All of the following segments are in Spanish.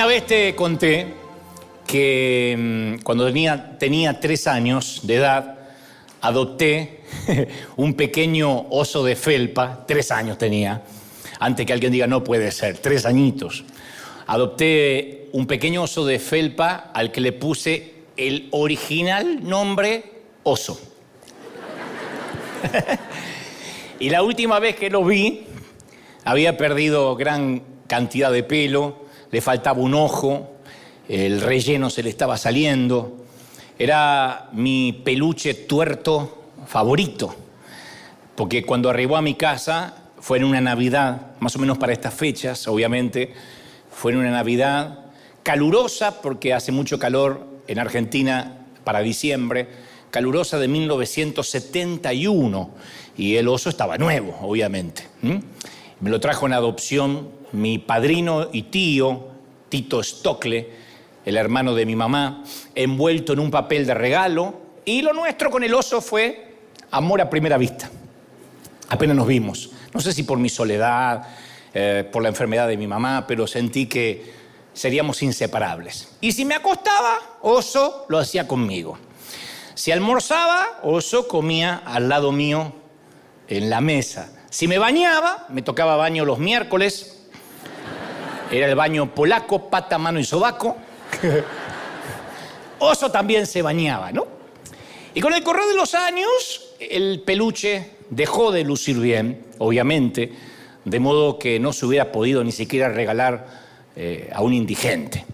Una vez te conté que mm, cuando tenía, tenía tres años de edad, adopté un pequeño oso de felpa, tres años tenía, antes que alguien diga no puede ser, tres añitos. Adopté un pequeño oso de felpa al que le puse el original nombre oso. y la última vez que lo vi, había perdido gran cantidad de pelo, le faltaba un ojo, el relleno se le estaba saliendo. Era mi peluche tuerto favorito, porque cuando arribó a mi casa, fue en una Navidad, más o menos para estas fechas, obviamente, fue en una Navidad calurosa, porque hace mucho calor en Argentina para diciembre, calurosa de 1971, y el oso estaba nuevo, obviamente. Me lo trajo en adopción mi padrino y tío, Tito Stocle, el hermano de mi mamá, envuelto en un papel de regalo, y lo nuestro con el oso fue amor a primera vista. Apenas nos vimos. No sé si por mi soledad, eh, por la enfermedad de mi mamá, pero sentí que seríamos inseparables. Y si me acostaba, oso lo hacía conmigo. Si almorzaba, oso comía al lado mío en la mesa. Si me bañaba, me tocaba baño los miércoles, era el baño polaco, pata, mano y sobaco. Oso también se bañaba, ¿no? Y con el correr de los años, el peluche dejó de lucir bien, obviamente, de modo que no se hubiera podido ni siquiera regalar eh, a un indigente.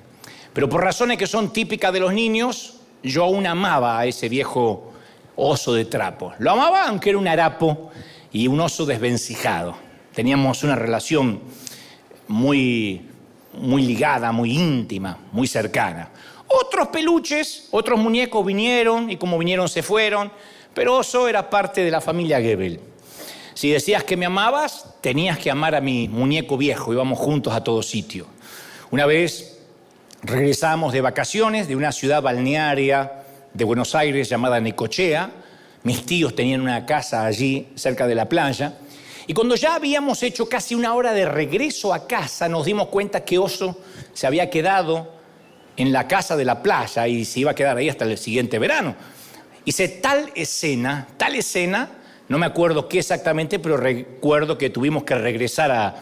Pero por razones que son típicas de los niños, yo aún amaba a ese viejo oso de trapo. Lo amaba aunque era un harapo y un oso desvencijado. Teníamos una relación muy, muy ligada, muy íntima, muy cercana. Otros peluches, otros muñecos vinieron y como vinieron se fueron, pero Oso era parte de la familia Goebel. Si decías que me amabas, tenías que amar a mi muñeco viejo, íbamos juntos a todo sitio. Una vez regresamos de vacaciones de una ciudad balnearia de Buenos Aires llamada Necochea, mis tíos tenían una casa allí cerca de la playa, y cuando ya habíamos hecho casi una hora de regreso a casa, nos dimos cuenta que Oso se había quedado en la casa de la playa y se iba a quedar ahí hasta el siguiente verano. Hice tal escena, tal escena, no me acuerdo qué exactamente, pero recuerdo que tuvimos que regresar a,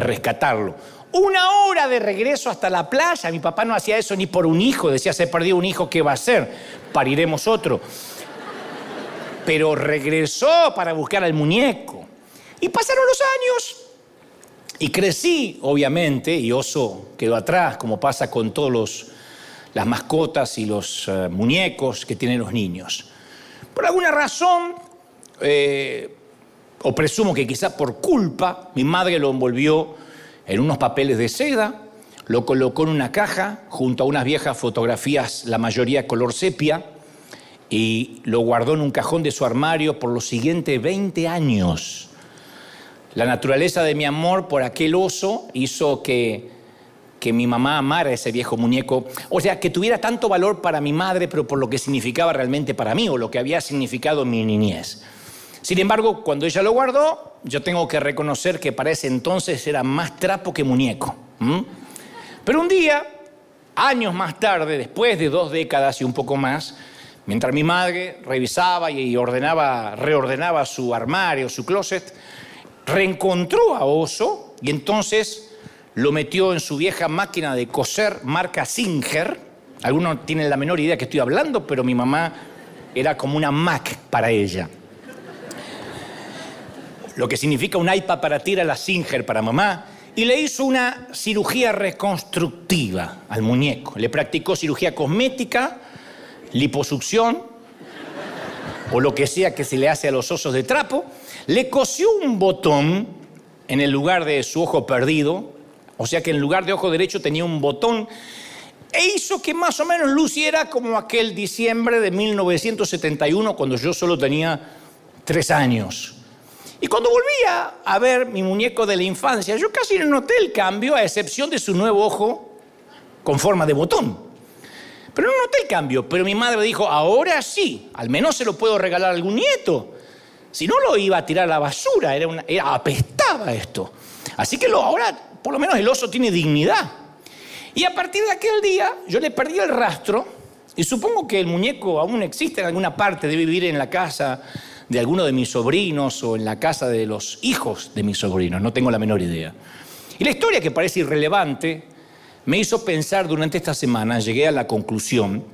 rescatarlo. Una hora de regreso hasta la playa. Mi papá no hacía eso ni por un hijo. Decía, se perdió un hijo, ¿qué va a hacer? Pariremos otro. Pero regresó para buscar al muñeco. Y pasaron los años y crecí, obviamente, y Oso quedó atrás, como pasa con todas las mascotas y los eh, muñecos que tienen los niños. Por alguna razón, eh, o presumo que quizá por culpa, mi madre lo envolvió en unos papeles de seda, lo colocó en una caja junto a unas viejas fotografías, la mayoría color sepia, y lo guardó en un cajón de su armario por los siguientes 20 años. La naturaleza de mi amor por aquel oso hizo que, que mi mamá amara ese viejo muñeco, o sea, que tuviera tanto valor para mi madre, pero por lo que significaba realmente para mí, o lo que había significado mi niñez. Sin embargo, cuando ella lo guardó, yo tengo que reconocer que para ese entonces era más trapo que muñeco. Pero un día, años más tarde, después de dos décadas y un poco más, mientras mi madre revisaba y ordenaba, reordenaba su armario, su closet, reencontró a Oso y entonces lo metió en su vieja máquina de coser marca Singer. Algunos tienen la menor idea que estoy hablando, pero mi mamá era como una Mac para ella. Lo que significa un iPad para tirar la Singer para mamá. Y le hizo una cirugía reconstructiva al muñeco. Le practicó cirugía cosmética, liposucción o lo que sea que se le hace a los osos de trapo le cosió un botón en el lugar de su ojo perdido, o sea que en lugar de ojo derecho tenía un botón, e hizo que más o menos luciera como aquel diciembre de 1971, cuando yo solo tenía tres años. Y cuando volvía a ver mi muñeco de la infancia, yo casi no noté el cambio, a excepción de su nuevo ojo con forma de botón. Pero no noté el cambio, pero mi madre dijo, ahora sí, al menos se lo puedo regalar a algún nieto. Si no, lo iba a tirar a la basura, era, una, apestaba esto. Así que lo, ahora, por lo menos, el oso tiene dignidad. Y a partir de aquel día yo le perdí el rastro y supongo que el muñeco aún existe en alguna parte, debe vivir en la casa de alguno de mis sobrinos o en la casa de los hijos de mis sobrinos, no tengo la menor idea. Y la historia que parece irrelevante me hizo pensar durante esta semana, llegué a la conclusión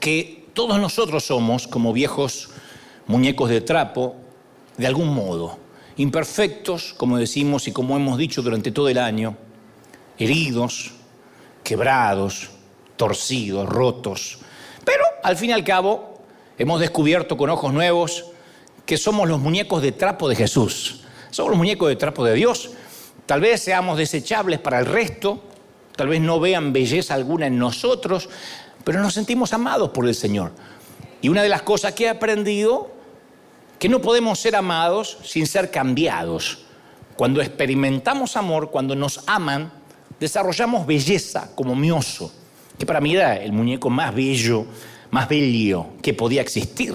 que todos nosotros somos como viejos muñecos de trapo, de algún modo, imperfectos, como decimos y como hemos dicho durante todo el año, heridos, quebrados, torcidos, rotos. Pero al fin y al cabo hemos descubierto con ojos nuevos que somos los muñecos de trapo de Jesús. Somos los muñecos de trapo de Dios. Tal vez seamos desechables para el resto, tal vez no vean belleza alguna en nosotros, pero nos sentimos amados por el Señor. Y una de las cosas que he aprendido, que no podemos ser amados sin ser cambiados. Cuando experimentamos amor, cuando nos aman, desarrollamos belleza como mioso, que para mí era el muñeco más bello, más bello que podía existir.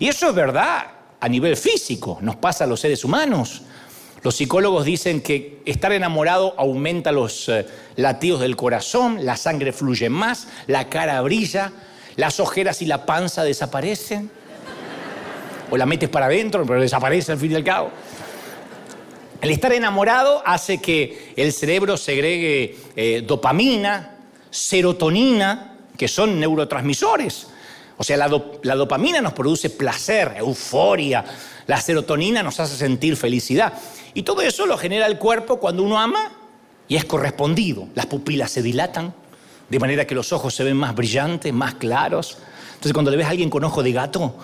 Y eso es verdad a nivel físico, nos pasa a los seres humanos. Los psicólogos dicen que estar enamorado aumenta los eh, latidos del corazón, la sangre fluye más, la cara brilla, las ojeras y la panza desaparecen. O la metes para adentro, pero desaparece al fin y al cabo. El estar enamorado hace que el cerebro segregue eh, dopamina, serotonina, que son neurotransmisores. O sea, la, dopamina nos produce placer, euforia, la serotonina nos hace sentir felicidad. Y todo eso lo genera el cuerpo cuando uno ama y es correspondido. Las pupilas se dilatan, de manera que los ojos se ven más brillantes, más claros. Entonces cuando le ves a alguien con ojo de gato,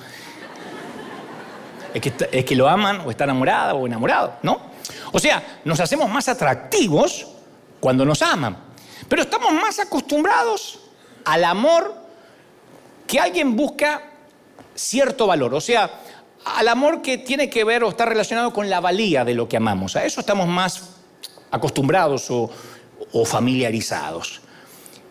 es que, lo aman o está enamorada o enamorado, ¿no? O sea, nos hacemos más atractivos cuando nos aman. Pero estamos más acostumbrados al amor que alguien busca cierto valor, o sea, al amor que tiene que ver o está relacionado con la valía de lo que amamos. A eso estamos más acostumbrados o, familiarizados.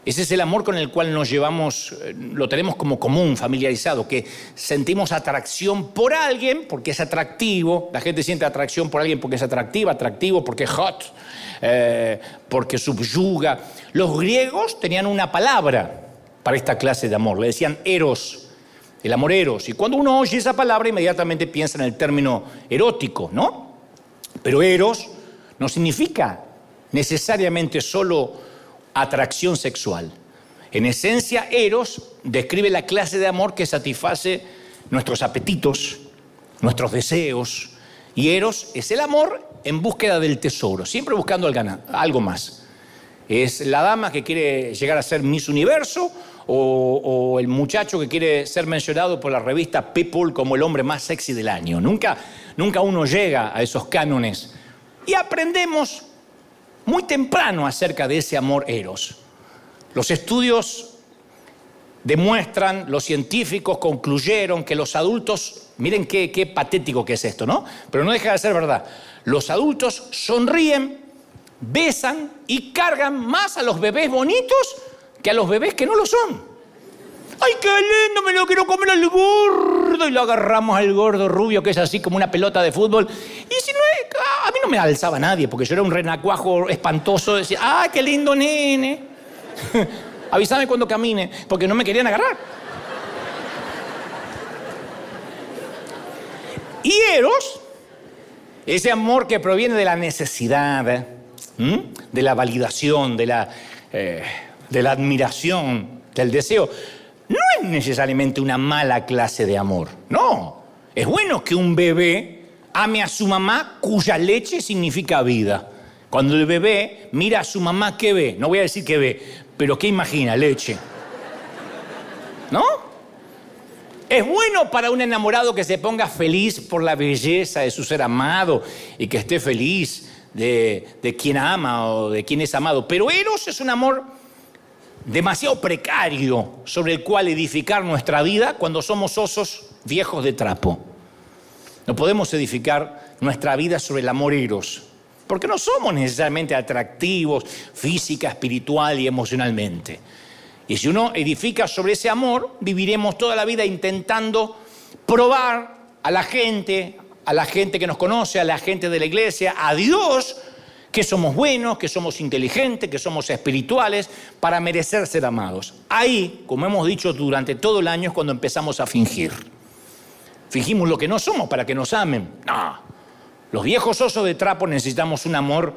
Ese es el amor con el cual nos llevamos, eh, lo tenemos como común, familiarizado, que sentimos atracción por alguien porque es atractivo. La gente siente atracción por alguien porque es atractiva, atractivo porque es hot, eh, porque subyuga. Los griegos tenían una palabra para esta clase de amor. Le decían eros, el amor eros. Y cuando uno oye esa palabra, inmediatamente piensa en el término erótico, ¿no? Pero eros no significa necesariamente solo atracción sexual. En esencia, eros describe la clase de amor que satisface nuestros apetitos, nuestros deseos. Y eros es el amor en búsqueda del tesoro, siempre buscando algo más. Es la dama que quiere llegar a ser Miss Universo o, el muchacho que quiere ser mencionado por la revista People como el hombre más sexy del año. Nunca, nunca uno llega a esos cánones. Y aprendemos muy temprano acerca de ese amor eros. Los estudios demuestran, los científicos concluyeron que los adultos, miren qué, qué patético que es esto, ¿no? Pero no deja de ser verdad. Los adultos sonríen besan y cargan más a los bebés bonitos que a los bebés que no lo son. ¡Ay, qué lindo! Me lo quiero comer al gordo. Y lo agarramos al gordo rubio, que es así como una pelota de fútbol. Y si no es. A mí no me alzaba nadie, porque yo era un renacuajo espantoso. Decía, ¡ay, qué lindo nene! Avísame cuando camine, porque no me querían agarrar. Y Eros, ese amor que proviene de la necesidad, de la validación, de la, eh, de la admiración, del deseo, no es necesariamente una mala clase de amor. No, es bueno que un bebé ame a su mamá cuya leche significa vida. Cuando el bebé mira a su mamá, ¿qué ve? No voy a decir qué ve, pero ¿qué imagina? Leche. ¿No? Es bueno para un enamorado que se ponga feliz por la belleza de su ser amado y que esté feliz de, quien ama o de quien es amado. Pero Eros es un amor demasiado precario sobre el cual edificar nuestra vida cuando somos osos viejos de trapo. No podemos edificar nuestra vida sobre el amor Eros, porque no somos necesariamente atractivos física, espiritual y emocionalmente. Y si uno edifica sobre ese amor, viviremos toda la vida intentando probar a la gente, a la gente que nos conoce, a la gente de la iglesia, a Dios, que somos buenos, que somos inteligentes, que somos espirituales, para merecer ser amados. Ahí, como hemos dicho durante todo el año, es cuando empezamos a fingir. Fingimos lo que no somos para que nos amen. No. Los viejos osos de trapo necesitamos un amor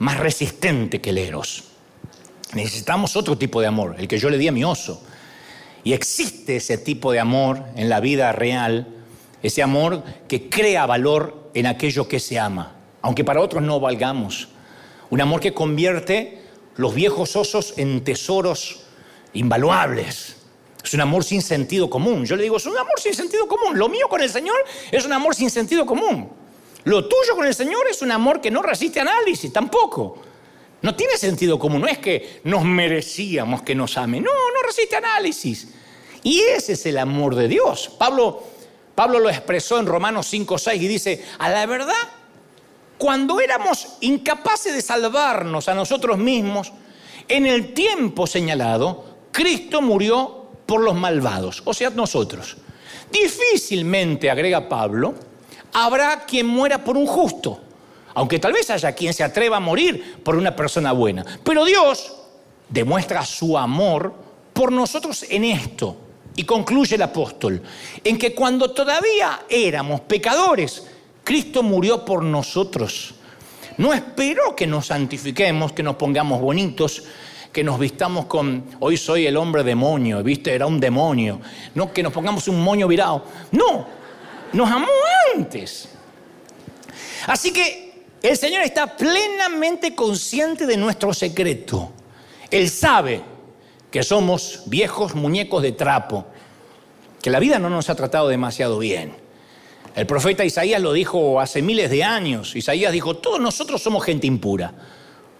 más resistente que el eros. Necesitamos otro tipo de amor, el que yo le di a mi oso. Y existe ese tipo de amor en la vida real, ese amor que crea valor en aquello que se ama aunque para otros no valgamos. Un amor que convierte los viejos osos en tesoros invaluables. Es un amor sin sentido común. Yo le digo, es un amor sin sentido común. Lo mío con el Señor es un amor sin sentido común. Lo tuyo con el Señor es un amor que no resiste análisis, tampoco. No tiene sentido común. No es que nos merecíamos que nos ame. No, no resiste análisis. Y ese es el amor de Dios. Pablo, Pablo lo expresó en Romanos 5, 6 y dice, a la verdad, cuando éramos incapaces de salvarnos a nosotros mismos, en el tiempo señalado, Cristo murió por los malvados, o sea, nosotros. Difícilmente, agrega Pablo, habrá quien muera por un justo, aunque tal vez haya quien se atreva a morir por una persona buena. Pero Dios demuestra su amor por nosotros en esto. Y concluye el apóstol, en que cuando todavía éramos pecadores, Cristo murió por nosotros. No esperó que nos santifiquemos, que nos pongamos bonitos, que nos vistamos con, hoy soy el hombre demonio, viste, era un demonio. No que nos pongamos un moño virado. No, nos amó antes. Así que el Señor está plenamente consciente de nuestro secreto. Él sabe que somos viejos muñecos de trapo, que la vida no nos ha tratado demasiado bien el profeta Isaías lo dijo hace miles de años. Isaías dijo, todos nosotros somos gente impura.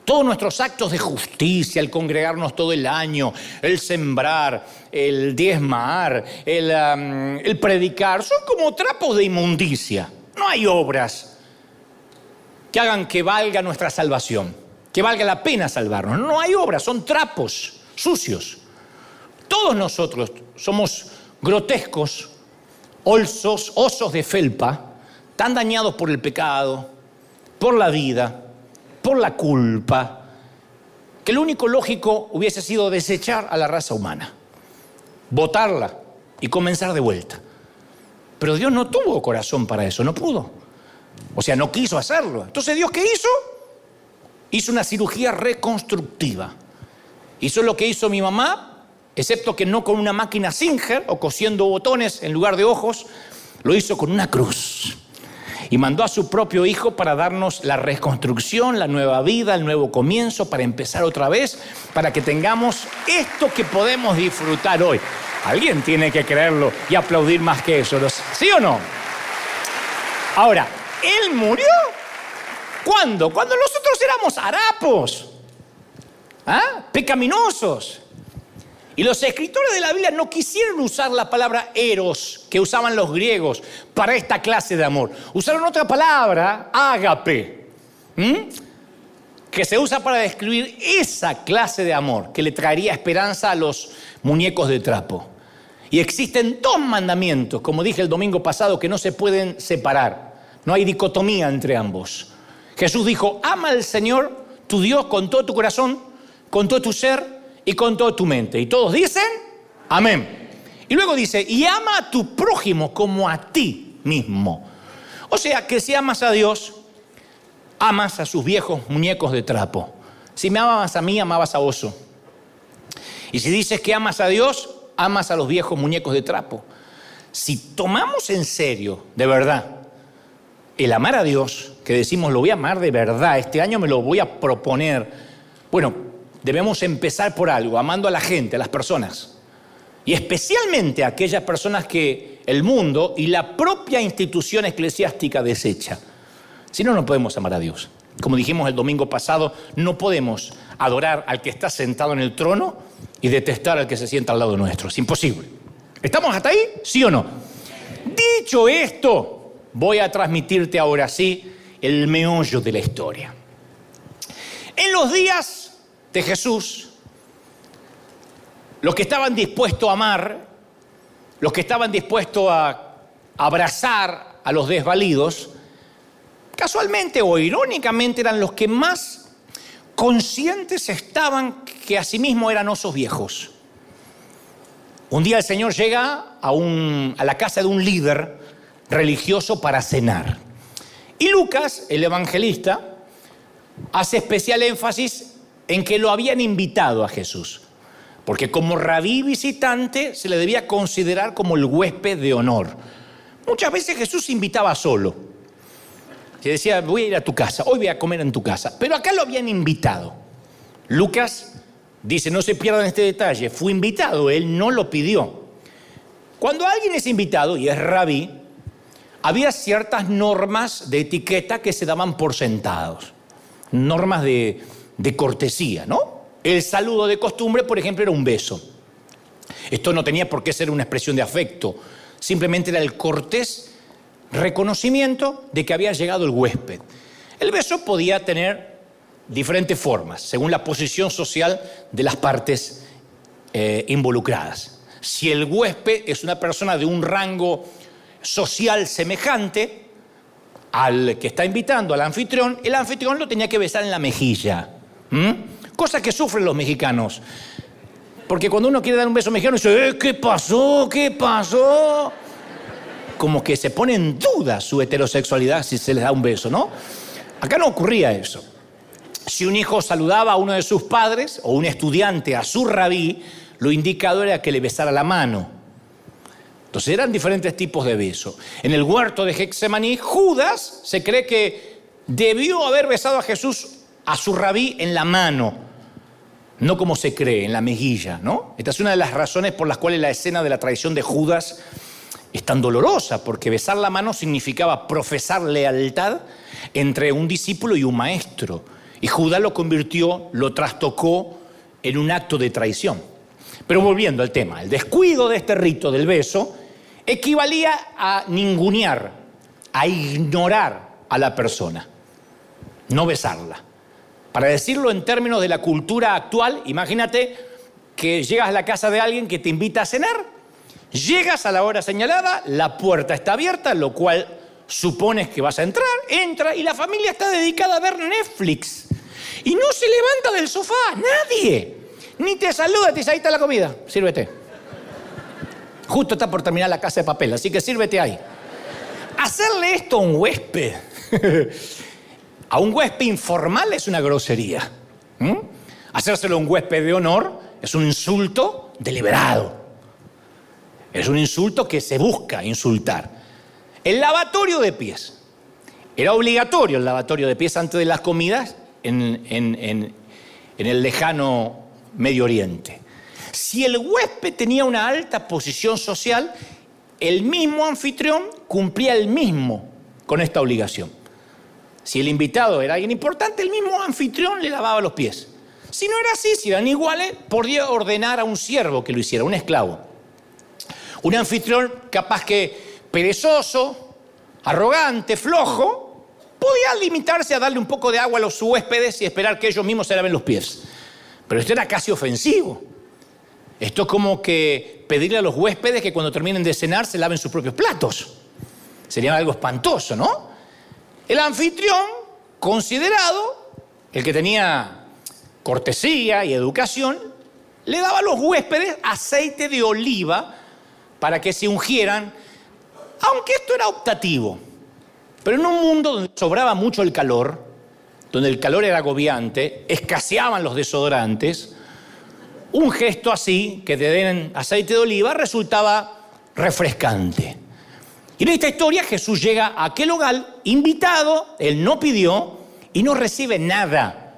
Todos nuestros actos de justicia, el congregarnos todo el año, el sembrar, el diezmar, el, predicar, son como trapos de inmundicia. No hay obras que hagan que valga nuestra salvación, que valga la pena salvarnos. No hay obras, son trapos sucios. Todos nosotros somos grotescos, osos, osos de felpa, tan dañados por el pecado, por la vida, por la culpa, que lo único lógico hubiese sido desechar a la raza humana, botarla y comenzar de vuelta. Pero Dios no tuvo corazón para eso, no pudo. O sea, no quiso hacerlo. Entonces Dios qué hizo? Hizo una cirugía reconstructiva. Hizo lo que hizo mi mamá excepto que no con una máquina Singer o cosiendo botones en lugar de ojos, lo hizo con una cruz. Y mandó a su propio hijo para darnos la reconstrucción, la nueva vida, el nuevo comienzo, para empezar otra vez, para que tengamos esto que podemos disfrutar hoy. Alguien tiene que creerlo y aplaudir más que eso, ¿sí o no? Ahora, Él murió. ¿Cuándo? Cuando nosotros éramos harapos, ¿ah? pecaminosos. Y los escritores de la Biblia no quisieron usar la palabra eros que usaban los griegos para esta clase de amor. Usaron otra palabra, ágape, que se usa para describir esa clase de amor que le traería esperanza a los muñecos de trapo. Y existen dos mandamientos, como dije el domingo pasado, que no se pueden separar. No hay dicotomía entre ambos. Jesús dijo, ama al Señor, tu Dios, con todo tu corazón, con todo tu ser y con toda tu mente. Y todos dicen, amén. Y luego dice, y ama a tu prójimo como a ti mismo. O sea que si amas a Dios, amas a sus viejos muñecos de trapo. Si me amabas a mí, amabas a oso. Y si dices que amas a Dios, amas a los viejos muñecos de trapo. Si tomamos en serio, de verdad, el amar a Dios, que decimos lo voy a amar de verdad, este año me lo voy a proponer, bueno, debemos empezar por algo, amando a la gente, a las personas. Y especialmente a aquellas personas que el mundo y la propia institución eclesiástica desecha. Si no, no podemos amar a Dios. Como dijimos el domingo pasado, no podemos adorar al que está sentado en el trono y detestar al que se sienta al lado nuestro. Es imposible. ¿Estamos hasta ahí? ¿Sí o no? Dicho esto, voy a transmitirte ahora sí el meollo de la historia. En los días de Jesús, los que estaban dispuestos a amar, los que estaban dispuestos a abrazar a los desvalidos, casualmente o irónicamente eran los que más conscientes estaban que asimismo eran osos viejos. Un día el Señor llega a, a la casa de un líder religioso para cenar. Y Lucas, el evangelista, hace especial énfasis en que lo habían invitado a Jesús, porque como rabí visitante se le debía considerar como el huésped de honor. Muchas veces Jesús invitaba solo. Se decía, voy a ir a tu casa, hoy voy a comer en tu casa, pero acá lo habían invitado. Lucas dice, no se pierdan este detalle, fue invitado, él no lo pidió. Cuando alguien es invitado y es rabí, había ciertas normas de etiqueta que se daban por sentados, normas de, cortesía, ¿no? El saludo de costumbre, por ejemplo, era un beso. Esto no tenía por qué ser una expresión de afecto, simplemente era el cortés reconocimiento de que había llegado el huésped. El beso podía tener diferentes formas, según la posición social de las partes eh, involucradas. Si el huésped es una persona de un rango social semejante al que está invitando al anfitrión, el anfitrión lo tenía que besar en la mejilla. Cosa que sufren los mexicanos. Porque cuando uno quiere dar un beso mexicano, dice, eh, ¿qué pasó? ¿Qué pasó? Como que se pone en duda su heterosexualidad si se les da un beso, ¿no? Acá no ocurría eso. Si un hijo saludaba a uno de sus padres o un estudiante a su rabí, lo indicado era que le besara la mano. Entonces eran diferentes tipos de beso. En el huerto de Hexemaní, Judas se cree que debió haber besado a Jesús a su rabí en la mano, no como se cree, en la mejilla, ¿no? Esta es una de las razones por las cuales la escena de la traición de Judas es tan dolorosa, porque besar la mano significaba profesar lealtad entre un discípulo y un maestro. Y Judas lo convirtió, lo trastocó en un acto de traición. Pero volviendo al tema, el descuido de este rito del beso equivalía a ningunear, a ignorar a la persona, no besarla. Para decirlo en términos de la cultura actual, imagínate que llegas a la casa de alguien que te invita a cenar, llegas a la hora señalada, la puerta está abierta, lo cual supones que vas a entrar, entra y la familia está dedicada a ver Netflix. Y no se levanta del sofá, nadie. Ni te saluda, te dice, ahí está la comida, sírvete. Justo está por terminar la casa de papel, así que sírvete ahí. Hacerle esto a un huésped, a un huésped informal es una grosería. Hacérselo a un huésped de honor es un insulto deliberado. Es un insulto que se busca insultar. El lavatorio de pies. Era obligatorio el lavatorio de pies antes de las comidas en, en el lejano Medio Oriente. Si el huésped tenía una alta posición social, el mismo anfitrión cumplía el mismo con esta obligación. Si el invitado era alguien importante, el mismo anfitrión le lavaba los pies. Si no era así, si eran iguales, podía ordenar a un siervo que lo hiciera, un esclavo. Un anfitrión capaz que perezoso, arrogante, flojo, podía limitarse a darle un poco de agua a los huéspedes y esperar que ellos mismos se laven los pies. Pero esto era casi ofensivo. Esto es como que pedirle a los huéspedes que cuando terminen de cenar se laven sus propios platos. Sería algo espantoso, ¿no? El anfitrión, considerado, el que tenía cortesía y educación, le daba a los huéspedes aceite de oliva para que se ungieran, aunque esto era optativo. Pero en un mundo donde sobraba mucho el calor, donde el calor era agobiante, escaseaban los desodorantes, un gesto así, que te den aceite de oliva, resultaba refrescante. Y en esta historia Jesús llega a aquel hogar invitado, él no pidió y no recibe nada.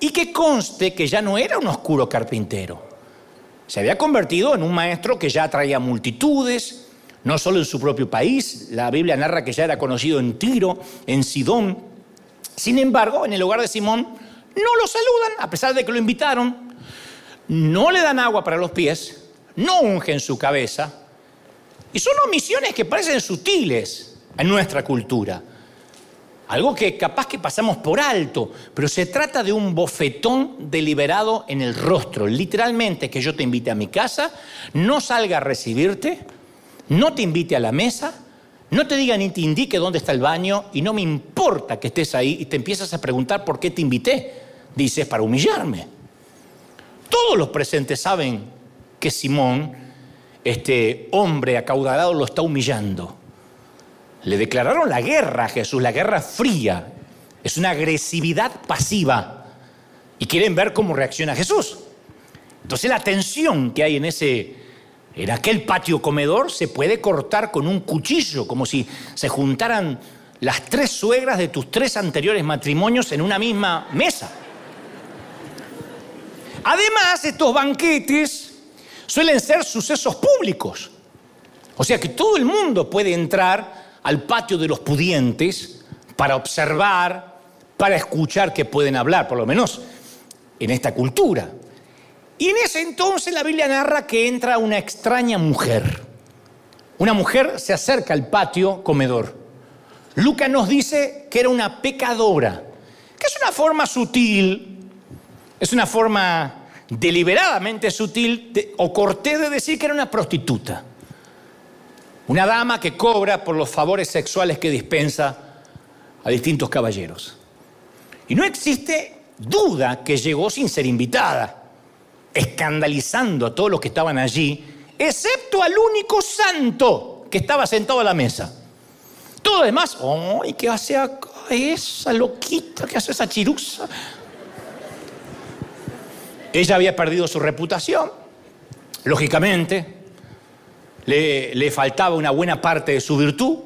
Y que conste que ya no era un oscuro carpintero. Se había convertido en un maestro que ya atraía multitudes, no solo en su propio país, la Biblia narra que ya era conocido en Tiro, en Sidón, sin embargo, en el hogar de Simón no lo saludan, a pesar de que lo invitaron. No le dan agua para los pies, no ungen su cabeza. Y son omisiones que parecen sutiles en nuestra cultura. Algo que capaz que pasamos por alto, pero se trata de un bofetón deliberado en el rostro. Literalmente que yo te invite a mi casa, no salga a recibirte, no te invite a la mesa, no te diga ni te indique dónde está el baño y no me importa que estés ahí y te empiezas a preguntar por qué te invité. Dices, para humillarme. Todos los presentes saben que Simón, este hombre acaudalado, lo está humillando. Le declararon la guerra a Jesús, la guerra fría. Es una agresividad pasiva. Y quieren ver cómo reacciona Jesús. Entonces la tensión que hay en ese en aquel patio comedor se puede cortar con un cuchillo, como si se juntaran las tres suegras de tus tres anteriores matrimonios en una misma mesa. Además, estos banquetes suelen ser sucesos públicos. O sea que todo el mundo puede entrar al patio de los pudientes para observar, para escuchar que pueden hablar, por lo menos en esta cultura. Y en ese entonces la Biblia narra que entra una extraña mujer. Una mujer se acerca al patio comedor. Lucas nos dice que era una pecadora, que es una forma sutil, es una forma deliberadamente sutil o cortés de decir que era una prostituta. Una dama que cobra por los favores sexuales que dispensa a distintos caballeros. Y no existe duda que llegó sin ser invitada escandalizando a todos los que estaban allí, excepto al único santo que estaba sentado a la mesa. Todo demás, ¡ay, qué hace acá esa loquita, qué hace esa chirusa! Ella había perdido su reputación, lógicamente, le, faltaba una buena parte de su virtud,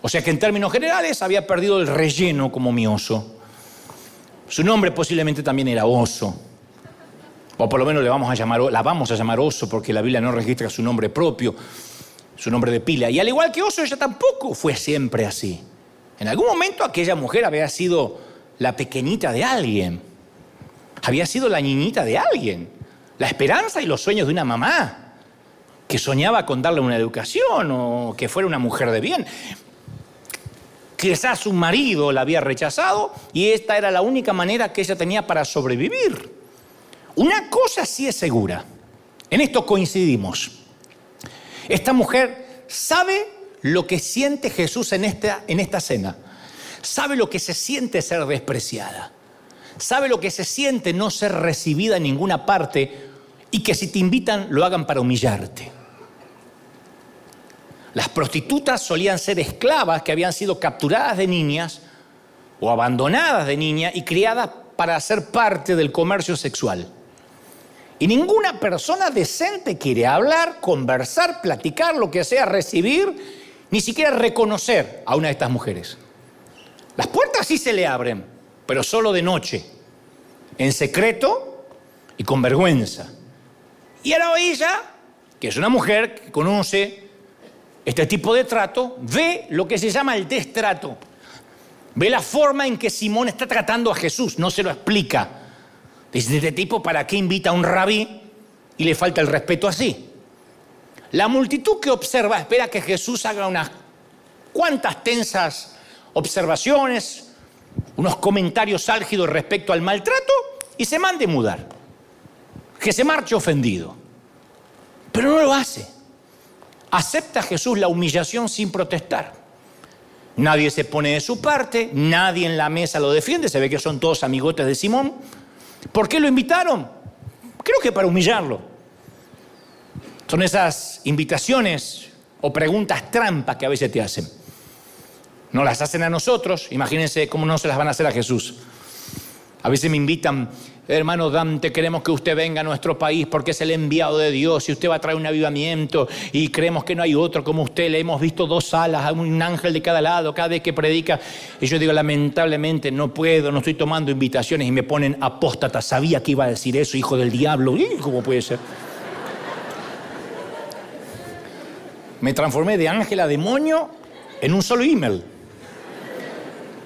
o sea que en términos generales había perdido el relleno como mi oso. Su nombre posiblemente también era oso. O por lo menos le vamos a llamar, la vamos a llamar oso porque la Biblia no registra su nombre propio, su nombre de pila. Y al igual que oso, ella tampoco fue siempre así. En algún momento aquella mujer había sido la pequeñita de alguien. Había sido la niñita de alguien. La esperanza y los sueños de una mamá que soñaba con darle una educación o que fuera una mujer de bien. Quizás su marido la había rechazado y esta era la única manera que ella tenía para sobrevivir. Una cosa sí es segura, en esto coincidimos. Esta mujer sabe lo que siente Jesús en esta, en esta cena, sabe lo que se siente ser despreciada, sabe lo que se siente no ser recibida en ninguna parte y que si te invitan lo hagan para humillarte. Las prostitutas solían ser esclavas que habían sido capturadas de niñas o abandonadas de niñas y criadas para ser parte del comercio sexual. Y ninguna persona decente quiere hablar, conversar, platicar, lo que sea, recibir, ni siquiera reconocer a una de estas mujeres. Las puertas sí se le abren, pero solo de noche, en secreto y con vergüenza. Y ella, que es una mujer que conoce este tipo de trato, ve lo que se llama el destrato. Ve la forma en que Simón está tratando a Jesús, no se lo explica Dice, este tipo, ¿para qué invita a un rabí y le falta el respeto así? La multitud que observa espera que Jesús haga unas cuantas tensas observaciones, unos comentarios álgidos respecto al maltrato y se mande mudar. Que se marche ofendido. Pero no lo hace. Acepta Jesús la humillación sin protestar. Nadie se pone de su parte, nadie en la mesa lo defiende, se ve que son todos amigotes de Simón. ¿Por qué lo invitaron? Creo que para humillarlo. Son esas invitaciones o preguntas trampa que a veces te hacen. No las hacen a nosotros, imagínense cómo no se las van a hacer a Jesús. A veces me invitan, hermano Dante, queremos que usted venga a nuestro país porque es el enviado de Dios y usted va a traer un avivamiento y creemos que no hay otro como usted. Le hemos visto dos alas, un ángel de cada lado cada vez que predica. Y yo digo, lamentablemente no puedo, no estoy tomando invitaciones y me ponen apóstata. Sabía que iba a decir eso, hijo del diablo. ¿Cómo puede ser? Me transformé de ángel a demonio en un solo email.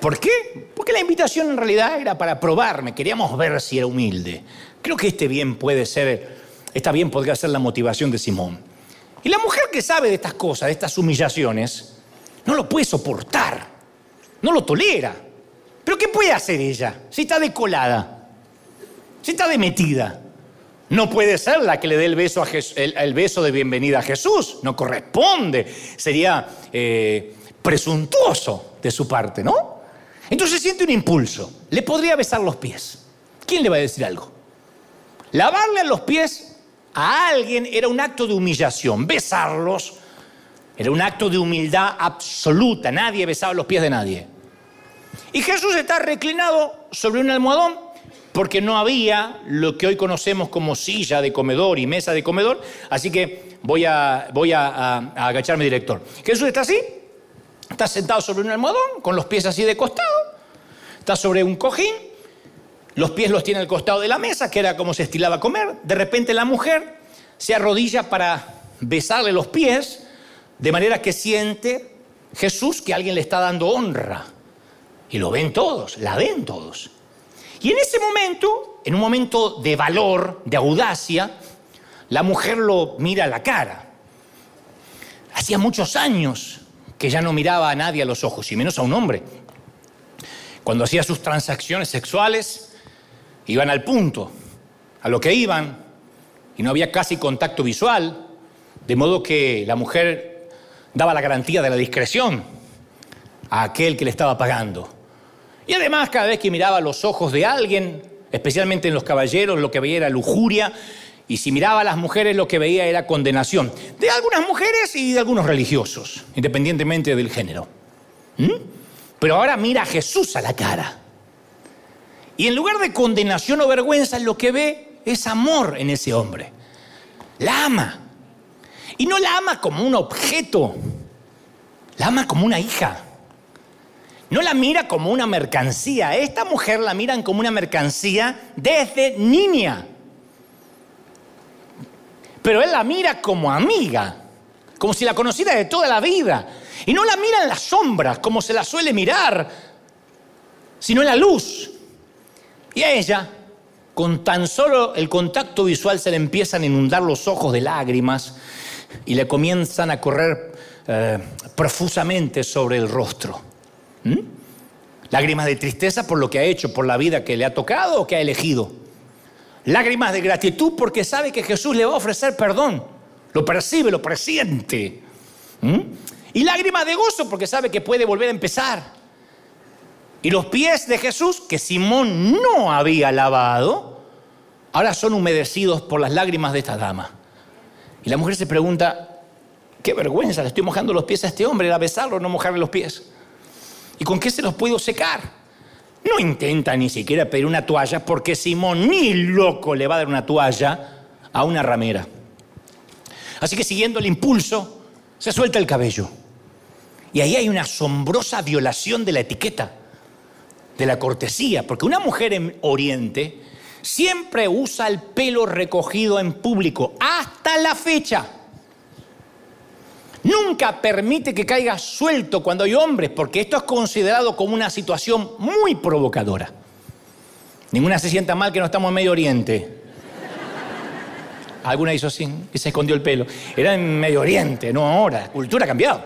¿Por qué? Porque la invitación en realidad era para probarme, queríamos ver si era humilde. Creo que este bien puede ser, esta bien podría ser la motivación de Simón. Y la mujer que sabe de estas cosas, de estas humillaciones, no lo puede soportar, no lo tolera. ¿Pero qué puede hacer ella si está decolada, si está demetida? No puede ser la que le dé el beso, el, beso de bienvenida a Jesús. No corresponde. Sería eh, presuntuoso de su parte, ¿no? Entonces siente un impulso. Le podría besar los pies. ¿Quién le va a decir algo? Lavarle los pies a alguien era un acto de humillación. Besarlos era un acto de humildad absoluta. Nadie besaba los pies de nadie. Y Jesús está reclinado sobre un almohadón porque no había lo que hoy conocemos como silla de comedor y mesa de comedor, así que voy a, a, agacharme director. Jesús está así, está sentado sobre un almohadón, con los pies así de costado, está sobre un cojín, los pies los tiene al costado de la mesa, que era como se estilaba comer, de repente la mujer se arrodilla para besarle los pies, de manera que siente Jesús que alguien le está dando honra. Y lo ven todos, la ven todos. Y en ese momento, en un momento de valor, de audacia, la mujer lo mira a la cara. Hacía muchos años que ya no miraba a nadie a los ojos, y menos a un hombre. Cuando hacía sus transacciones sexuales, iban al punto, a lo que iban, y no había casi contacto visual, de modo que la mujer daba la garantía de la discreción a aquel que le estaba pagando. Y además, cada vez que miraba los ojos de alguien, especialmente en los caballeros, lo que veía era lujuria, y si miraba a las mujeres, lo que veía era condenación. De algunas mujeres y de algunos religiosos, independientemente del género. ¿Mm? Pero ahora mira a Jesús a la cara. Y en lugar de condenación o vergüenza, lo que ve es amor en ese hombre. La ama. Y no la ama como un objeto, la ama como una hija. No la mira como una mercancía. Esta mujer la miran como una mercancía desde niña. Pero él la mira como amiga, como si la conociera de toda la vida. Y no la mira en las sombras, como se la suele mirar, sino en la luz. Y a ella, con tan solo el contacto visual, se le empiezan a inundar los ojos de lágrimas y le comienzan a correr eh, profusamente sobre el rostro. ¿Mm? Lágrimas de tristeza por lo que ha hecho, por la vida que le ha tocado o que ha elegido. Lágrimas de gratitud porque sabe que Jesús le va a ofrecer perdón. Lo percibe, lo presiente. ¿Mm? Y lágrimas de gozo porque sabe que puede volver a empezar. Y los pies de Jesús, que Simón no había lavado, ahora son humedecidos por las lágrimas de esta dama. Y la mujer se pregunta, qué vergüenza, le estoy mojando los pies a este hombre, era besarlo, no mojarle los pies. ¿Y con qué se los puedo secar? No intenta ni siquiera pedir una toalla porque Simón ni loco le va a dar una toalla a una ramera. Así que siguiendo el impulso, se suelta el cabello. Y ahí hay una asombrosa violación de la etiqueta, de la cortesía, porque una mujer en Oriente siempre usa el pelo recogido en público, hasta la fecha. Nunca permite que caiga suelto cuando hay hombres, porque esto es considerado como una situación muy provocadora. Ninguna se sienta mal que no estamos en Medio Oriente. Alguna hizo así y se escondió el pelo. Era en Medio Oriente, no ahora. La cultura ha cambiado.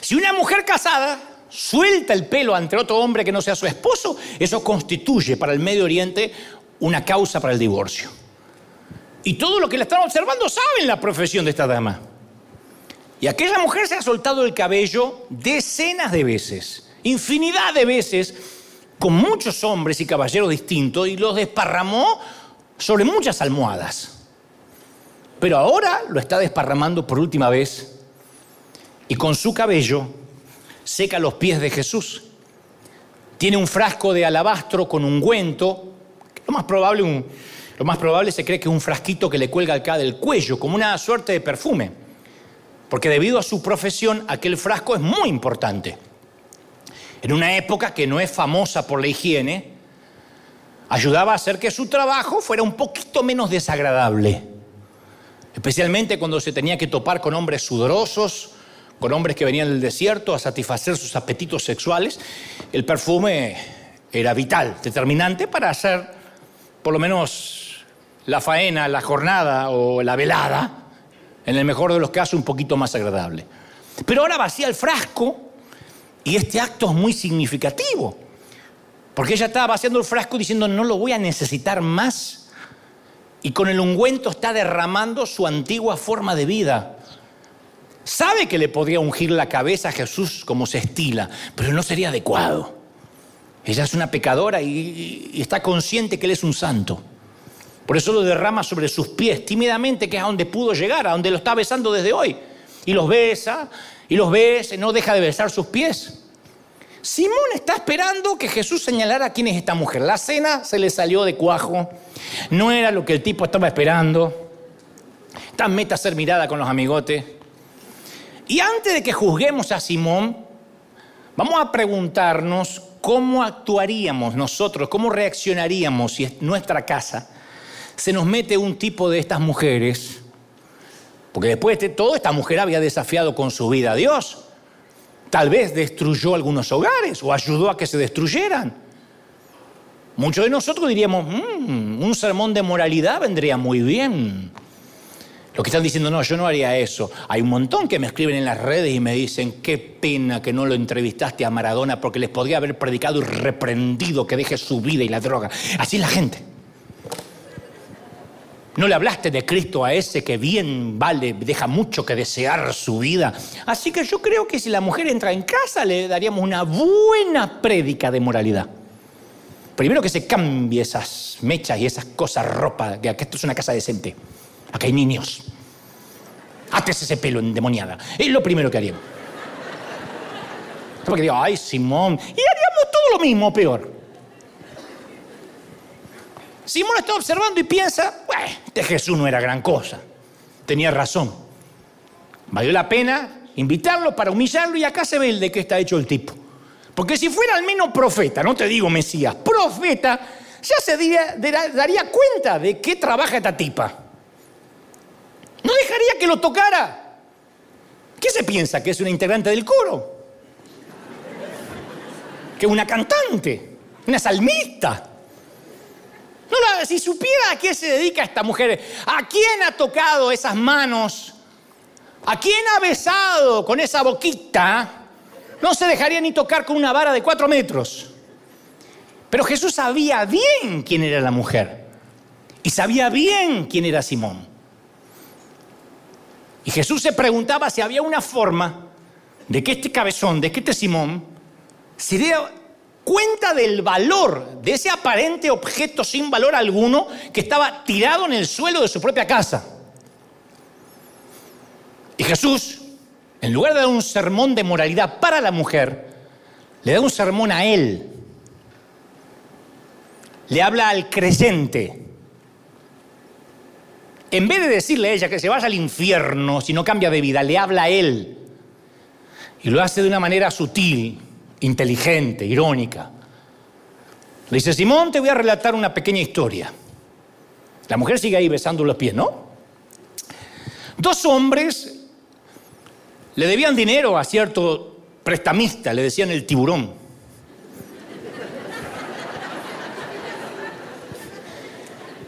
Si una mujer casada suelta el pelo ante otro hombre que no sea su esposo, eso constituye para el Medio Oriente una causa para el divorcio. Y todo lo que le están observando saben la profesión de esta dama. Y aquella mujer se ha soltado el cabello decenas de veces, infinidad de veces, con muchos hombres y caballeros distintos, y los desparramó sobre muchas almohadas. Pero ahora lo está desparramando por última vez y con su cabello seca los pies de Jesús. Tiene un frasco de alabastro con ungüento, lo más probable, lo más probable se cree que es un frasquito que le cuelga acá del cuello, como una suerte de perfume porque debido a su profesión aquel frasco es muy importante. En una época que no es famosa por la higiene, ayudaba a hacer que su trabajo fuera un poquito menos desagradable, especialmente cuando se tenía que topar con hombres sudorosos, con hombres que venían del desierto a satisfacer sus apetitos sexuales, el perfume era vital, determinante para hacer por lo menos la faena, la jornada o la velada en el mejor de los casos un poquito más agradable. Pero ahora vacía el frasco y este acto es muy significativo, porque ella estaba vaciando el frasco diciendo, no lo voy a necesitar más. y con el ungüento está derramando su antigua forma de vida. Sabe que le podría ungir la cabeza a Jesús como se estila, pero no sería adecuado. Ella es una pecadora y, y está consciente que Él es un santo. Por eso lo derrama sobre sus pies, tímidamente, que es a donde pudo llegar, a donde lo está besando desde hoy. Y los besa, y los besa, y no deja de besar sus pies. Simón está esperando que Jesús señalara quién es esta mujer. La cena se le salió de cuajo, no era lo que el tipo estaba esperando. Está meta a ser mirada con los amigotes. Y antes de que juzguemos a Simón, vamos a preguntarnos cómo actuaríamos nosotros, cómo reaccionaríamos si en nuestra casa se nos mete un tipo de estas mujeres. Porque después de todo, esta mujer había desafiado con su vida a Dios. Tal vez destruyó algunos hogares o ayudó a que se destruyeran. Muchos de nosotros diríamos, mm, un sermón de moralidad vendría muy bien. Los que están diciendo, no, yo no haría eso. Hay un montón que me escriben en las redes y me dicen, qué pena que no lo entrevistaste a Maradona porque les podría haber predicado y reprendido que deje su vida y la droga. Así es la gente. No le hablaste de Cristo a ese que bien vale, deja mucho que desear su vida. Así que yo creo que si la mujer entra en casa le daríamos una buena prédica de moralidad. Primero que se cambie esas mechas y esas cosas, ropa, que esto es una casa decente. Aquí hay niños. Ates ese pelo endemoniada. Es lo primero que haríamos. Porque digo, ay, Simón. Y haríamos todo lo mismo, peor. Simón está observando y piensa, este Jesús no era gran cosa. Tenía razón. Valió la pena invitarlo para humillarlo y acá se ve el de qué está hecho el tipo. Porque si fuera al menos profeta, no te digo Mesías, profeta, ya se daría cuenta de qué trabaja esta tipa. No dejaría que lo tocara. ¿Qué se piensa? ¿Que es una integrante del coro? ¿Que una cantante? ¿Una salmista? No, si supiera a qué se dedica esta mujer, a quién ha tocado esas manos, a quién ha besado con esa boquita, no se dejaría ni tocar con una vara de cuatro metros. Pero Jesús sabía bien quién era la mujer y sabía bien quién era Simón. Y Jesús se preguntaba si había una forma de que este cabezón, de que este Simón, sería cuenta del valor de ese aparente objeto sin valor alguno que estaba tirado en el suelo de su propia casa. Y Jesús, en lugar de dar un sermón de moralidad para la mujer, le da un sermón a él. Le habla al creyente. En vez de decirle a ella que se vaya al infierno si no cambia de vida, le habla a él. Y lo hace de una manera sutil, inteligente, irónica. Le dice, Simón, te voy a relatar una pequeña historia. La mujer sigue ahí besando los pies, ¿no? Dos hombres le debían dinero a cierto prestamista, le decían el tiburón.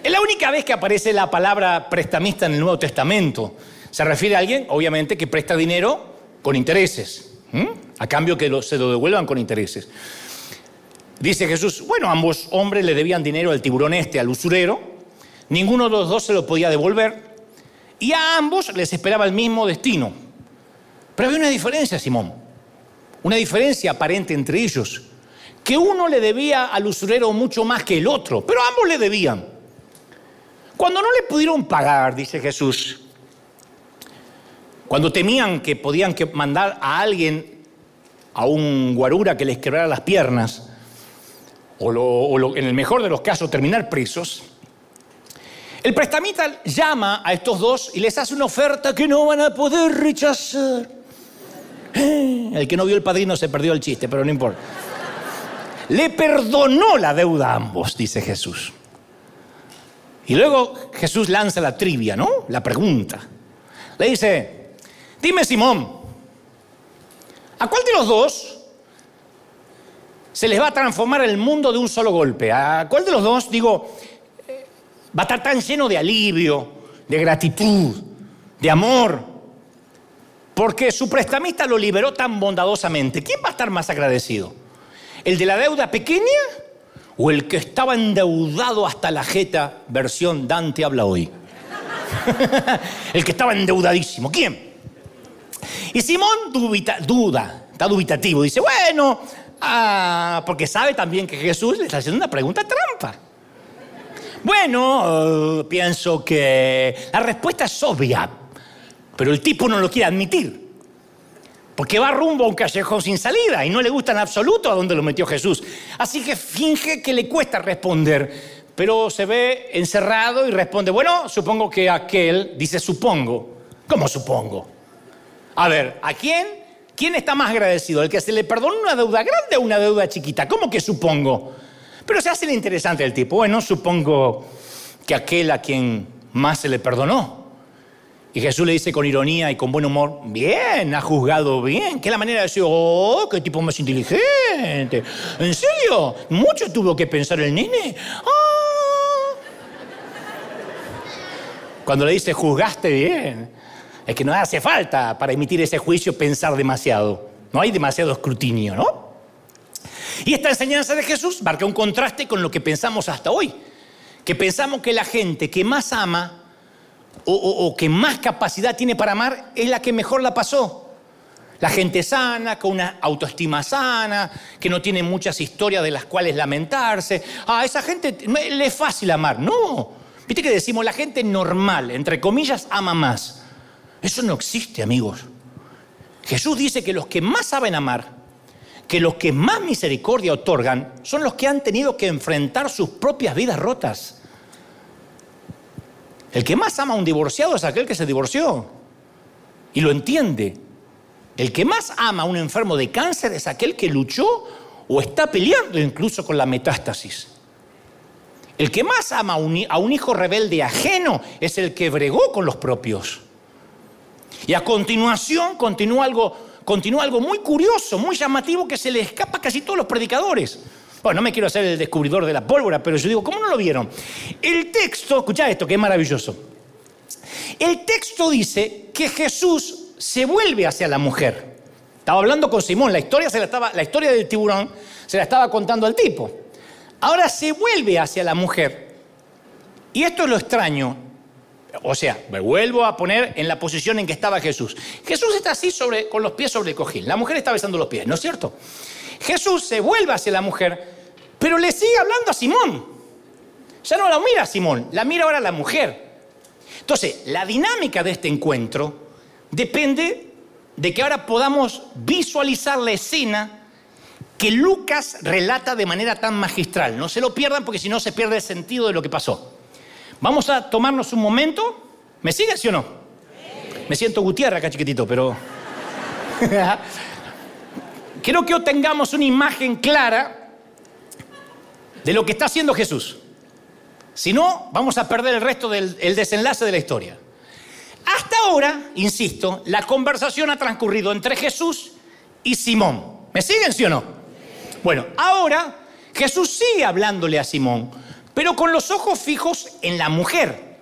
Es la única vez que aparece la palabra prestamista en el Nuevo Testamento. Se refiere a alguien, obviamente, que presta dinero con intereses. A cambio que se lo devuelvan con intereses. Dice Jesús, bueno, ambos hombres le debían dinero al tiburón este, al usurero. Ninguno de los dos se lo podía devolver. Y a ambos les esperaba el mismo destino. Pero había una diferencia, Simón. Una diferencia aparente entre ellos. Que uno le debía al usurero mucho más que el otro, pero ambos le debían. Cuando no le pudieron pagar, dice Jesús, cuando temían que podían mandar a alguien a un guarura que les quebrara las piernas, o, en el mejor de los casos terminar presos, el prestamita llama a estos dos y les hace una oferta que no van a poder rechazar. Eh, el que no vio el padrino se perdió el chiste, pero no importa. Le perdonó la deuda a ambos, dice Jesús. Y luego Jesús lanza la trivia, ¿no? La pregunta. Le dice, Dime, Simón, ¿a cuál de los dos se les va a transformar el mundo de un solo golpe? ¿A cuál de los dos, digo, va a estar tan lleno de alivio, de gratitud, de amor? Porque su prestamista lo liberó tan bondadosamente. ¿Quién va a estar más agradecido? ¿El de la deuda pequeña o el que estaba endeudado hasta la jeta, versión Dante habla hoy. el que estaba endeudadísimo. ¿Quién? Y Simón duda, está dubitativo. Dice, bueno, ah, porque sabe también que Jesús le está haciendo una pregunta trampa. Bueno, eh, pienso que la respuesta es obvia, pero el tipo no lo quiere admitir. Porque va rumbo a un callejón sin salida y no le gusta en absoluto a dónde lo metió Jesús. Así que finge que le cuesta responder, pero se ve encerrado y responde, bueno, supongo que aquel, dice supongo. ¿Cómo supongo? A ver, ¿a quién? ¿Quién está más agradecido? ¿El que se le perdonó una deuda grande o una deuda chiquita? ¿Cómo que supongo? Pero se hace el interesante el tipo. Bueno, supongo que aquel a quien más se le perdonó. Y Jesús le dice con ironía y con buen humor, bien, ha juzgado bien. ¿Qué es la manera de decir, oh, qué tipo más inteligente? ¿En serio? ¿Mucho tuvo que pensar el nene? Ah. Cuando le dice, juzgaste bien, es que no hace falta para emitir ese juicio pensar demasiado. No hay demasiado escrutinio, ¿no? Y esta enseñanza de Jesús marca un contraste con lo que pensamos hasta hoy. Que pensamos que la gente que más ama o, que más capacidad tiene para amar es la que mejor la pasó. La gente sana, con una autoestima sana, que no tiene muchas historias de las cuales lamentarse. Ah, esa gente le es fácil amar. No. Viste que decimos, la gente normal, entre comillas, ama más. Eso no existe, amigos. Jesús dice que los que más saben amar, que los que más misericordia otorgan, son los que han tenido que enfrentar sus propias vidas rotas. El que más ama a un divorciado es aquel que se divorció y lo entiende. El que más ama a un enfermo de cáncer es aquel que luchó o está peleando incluso con la metástasis. El que más ama a un, hijo rebelde ajeno es el que bregó con los propios. Y a continuación continúa algo, continúa algo muy curioso, muy llamativo que se le escapa a casi todos los predicadores. Bueno, no me quiero hacer el descubridor de la pólvora, pero yo digo, ¿cómo no lo vieron? El texto, escucha esto, que es maravilloso. El texto dice que Jesús se vuelve hacia la mujer. Estaba hablando con Simón, la historia, se la, estaba, la historia del tiburón se la estaba contando al tipo. Ahora se vuelve hacia la mujer. Y esto es lo extraño. O sea, me vuelvo a poner en la posición en que estaba Jesús. Jesús está así sobre, con los pies sobre el cojín. La mujer está besando los pies, ¿no es cierto? Jesús se vuelve hacia la mujer pero le sigue hablando a Simón. Ya no la mira a Simón, la mira ahora a la mujer. Entonces, la dinámica de este encuentro depende de que ahora podamos visualizar la escena que Lucas relata de manera tan magistral. No se lo pierdan porque si no se pierde el sentido de lo que pasó. Vamos a tomarnos un momento. ¿Me sigue, sí o no? Me siento Gutiérrez acá chiquitito, pero... Quiero que obtengamos una imagen clara de lo que está haciendo Jesús. Si no, vamos a perder el resto del desenlace de la historia. Hasta ahora, insisto, la conversación ha transcurrido entre Jesús y Simón. ¿Me siguen, sí o no? Bueno, ahora Jesús sigue hablándole a Simón, pero con los ojos fijos en la mujer.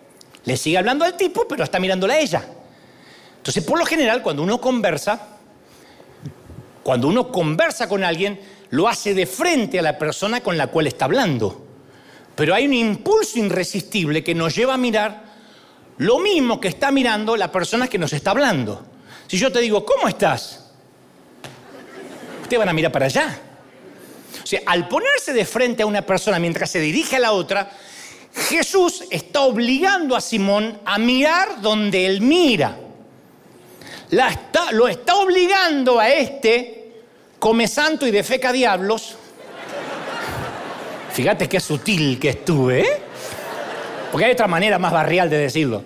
Le sigue hablando al tipo, pero está mirándole a ella. Entonces, por lo general, cuando uno conversa, cuando uno conversa con alguien, lo hace de frente a la persona con la cual está hablando. Pero hay un impulso irresistible que nos lleva a mirar lo mismo que está mirando la persona que nos está hablando. Si yo te digo, ¿cómo estás? Ustedes van a mirar para allá. O sea, al ponerse de frente a una persona mientras se dirige a la otra, Jesús está obligando a Simón a mirar donde él mira. lo está obligando a este come santo y de feca diablos. Fíjate qué sutil que estuve, ¿eh? Porque hay otra manera más barrial de decirlo.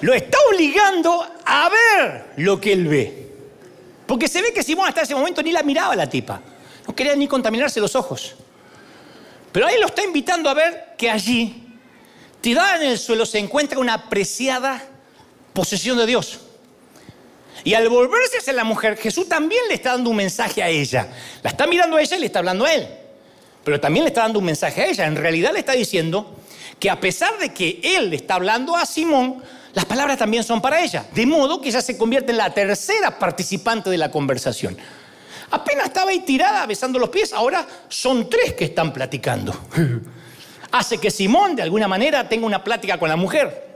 Lo está obligando a ver lo que él ve. Porque se ve que Simón hasta ese momento ni la miraba la tipa. No quería ni contaminarse los ojos. Pero ahí lo está invitando a ver que allí, tirada en el suelo, se encuentra una apreciada posesión de Dios. Y al volverse hacia la mujer, Jesús también le está dando un mensaje a ella. La está mirando a ella y le está hablando a él. Pero también le está dando un mensaje a ella. En realidad le está diciendo que a pesar de que él le está hablando a Simón, las palabras también son para ella. De modo que ella se convierte en la tercera participante de la conversación. Apenas estaba ahí tirada besando los pies, ahora son tres que están platicando. Hace que Simón de alguna manera tenga una plática con la mujer.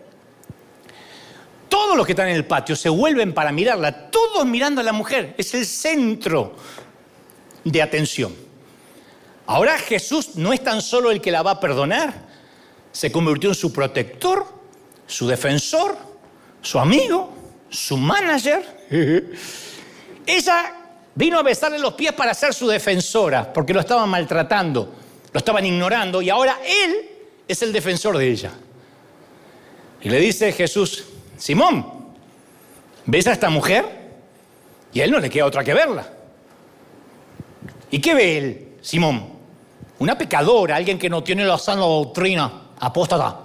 Todos los que están en el patio se vuelven para mirarla, todos mirando a la mujer. Es el centro de atención. Ahora Jesús no es tan solo el que la va a perdonar, se convirtió en su protector, su defensor, su amigo, su manager. Ella vino a besarle los pies para ser su defensora, porque lo estaban maltratando, lo estaban ignorando, y ahora él es el defensor de ella. Y le dice Jesús, Simón, ¿ves a esta mujer? Y a él no le queda otra que verla. ¿Y qué ve él, Simón? Una pecadora, alguien que no tiene la sana doctrina, apóstata.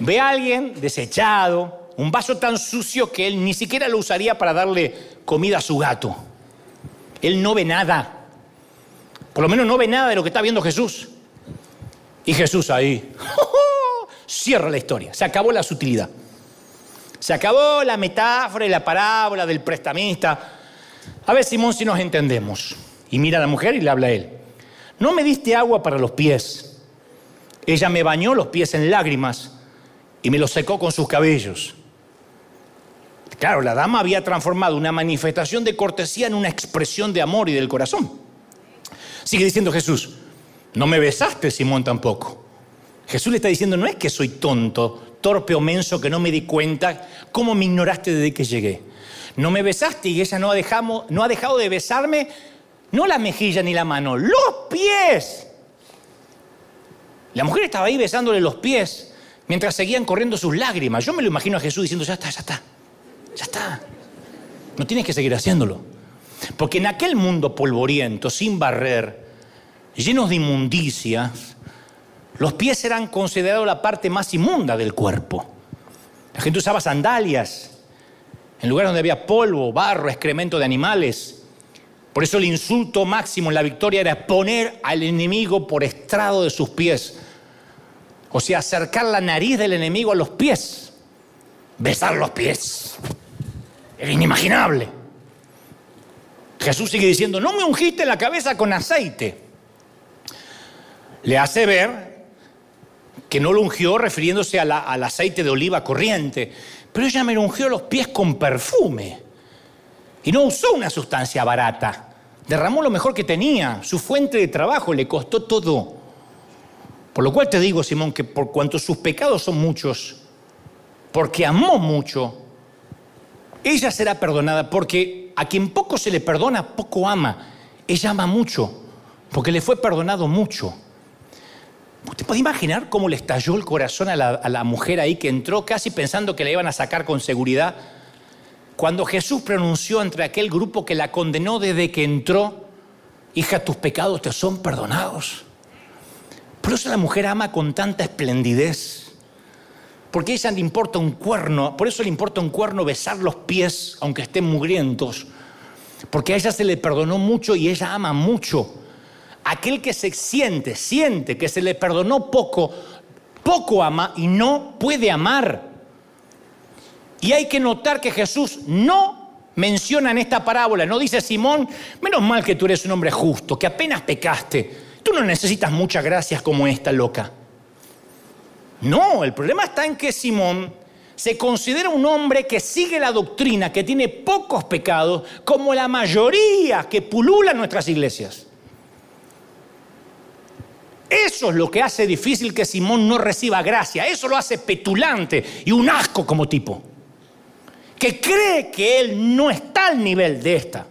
Ve a alguien desechado, un vaso tan sucio que él ni siquiera lo usaría para darle comida a su gato. Él no ve nada. Por lo menos no ve nada de lo que está viendo Jesús. Y Jesús ahí cierra la historia. Se acabó la sutilidad. Se acabó la metáfora y la parábola del prestamista. A ver, Simón, si nos entendemos. Y mira a la mujer y le habla a él. No me diste agua para los pies. Ella me bañó los pies en lágrimas y me los secó con sus cabellos. Claro, la dama había transformado una manifestación de cortesía en una expresión de amor y del corazón. Sigue diciendo Jesús, no me besaste, Simón, tampoco. Jesús le está diciendo, no es que soy tonto, torpe o menso, que no me di cuenta, ¿cómo me ignoraste desde que llegué? No me besaste y ella no ha, dejado, no ha dejado de besarme, no la mejilla ni la mano, los pies. La mujer estaba ahí besándole los pies mientras seguían corriendo sus lágrimas. Yo me lo imagino a Jesús diciendo, ya está, ya está. Ya está. No tienes que seguir haciéndolo. Porque en aquel mundo polvoriento, sin barrer, llenos de inmundicia, los pies eran considerados la parte más inmunda del cuerpo. La gente usaba sandalias en lugares donde había polvo, barro, excremento de animales. Por eso el insulto máximo en la victoria era poner al enemigo por estrado de sus pies. O sea, acercar la nariz del enemigo a los pies. Besar los pies. Era inimaginable. Jesús sigue diciendo, no me ungiste la cabeza con aceite. Le hace ver que no lo ungió refiriéndose al aceite de oliva corriente, pero ella me ungió los pies con perfume. Y no usó una sustancia barata. Derramó lo mejor que tenía. Su fuente de trabajo le costó todo. Por lo cual te digo, Simón, que por cuanto sus pecados son muchos, porque amó mucho, ella será perdonada porque a quien poco se le perdona, poco ama. Ella ama mucho, porque le fue perdonado mucho. ¿Usted puede imaginar cómo le estalló el corazón a la, mujer ahí que entró casi pensando que la iban a sacar con seguridad? Cuando Jesús pronunció entre aquel grupo que la condenó desde que entró, hija, tus pecados te son perdonados. Por eso la mujer ama con tanta esplendidez. Porque a ella le importa un cuerno, por eso le importa un cuerno besar los pies, aunque estén mugrientos. Porque a ella se le perdonó mucho y ella ama mucho. Aquel que se siente, siente que se le perdonó poco, poco ama y no puede amar. Y hay que notar que Jesús no menciona en esta parábola, no dice Simón, menos mal que tú eres un hombre justo, que apenas pecaste, tú no necesitas muchas gracias como esta loca. No, el problema está en que Simón se considera un hombre que sigue la doctrina, que tiene pocos pecados, como la mayoría que pulula nuestras iglesias. Eso es lo que hace difícil que Simón no reciba gracia, eso lo hace petulante y un asco como tipo, que cree que él no está al nivel de esta.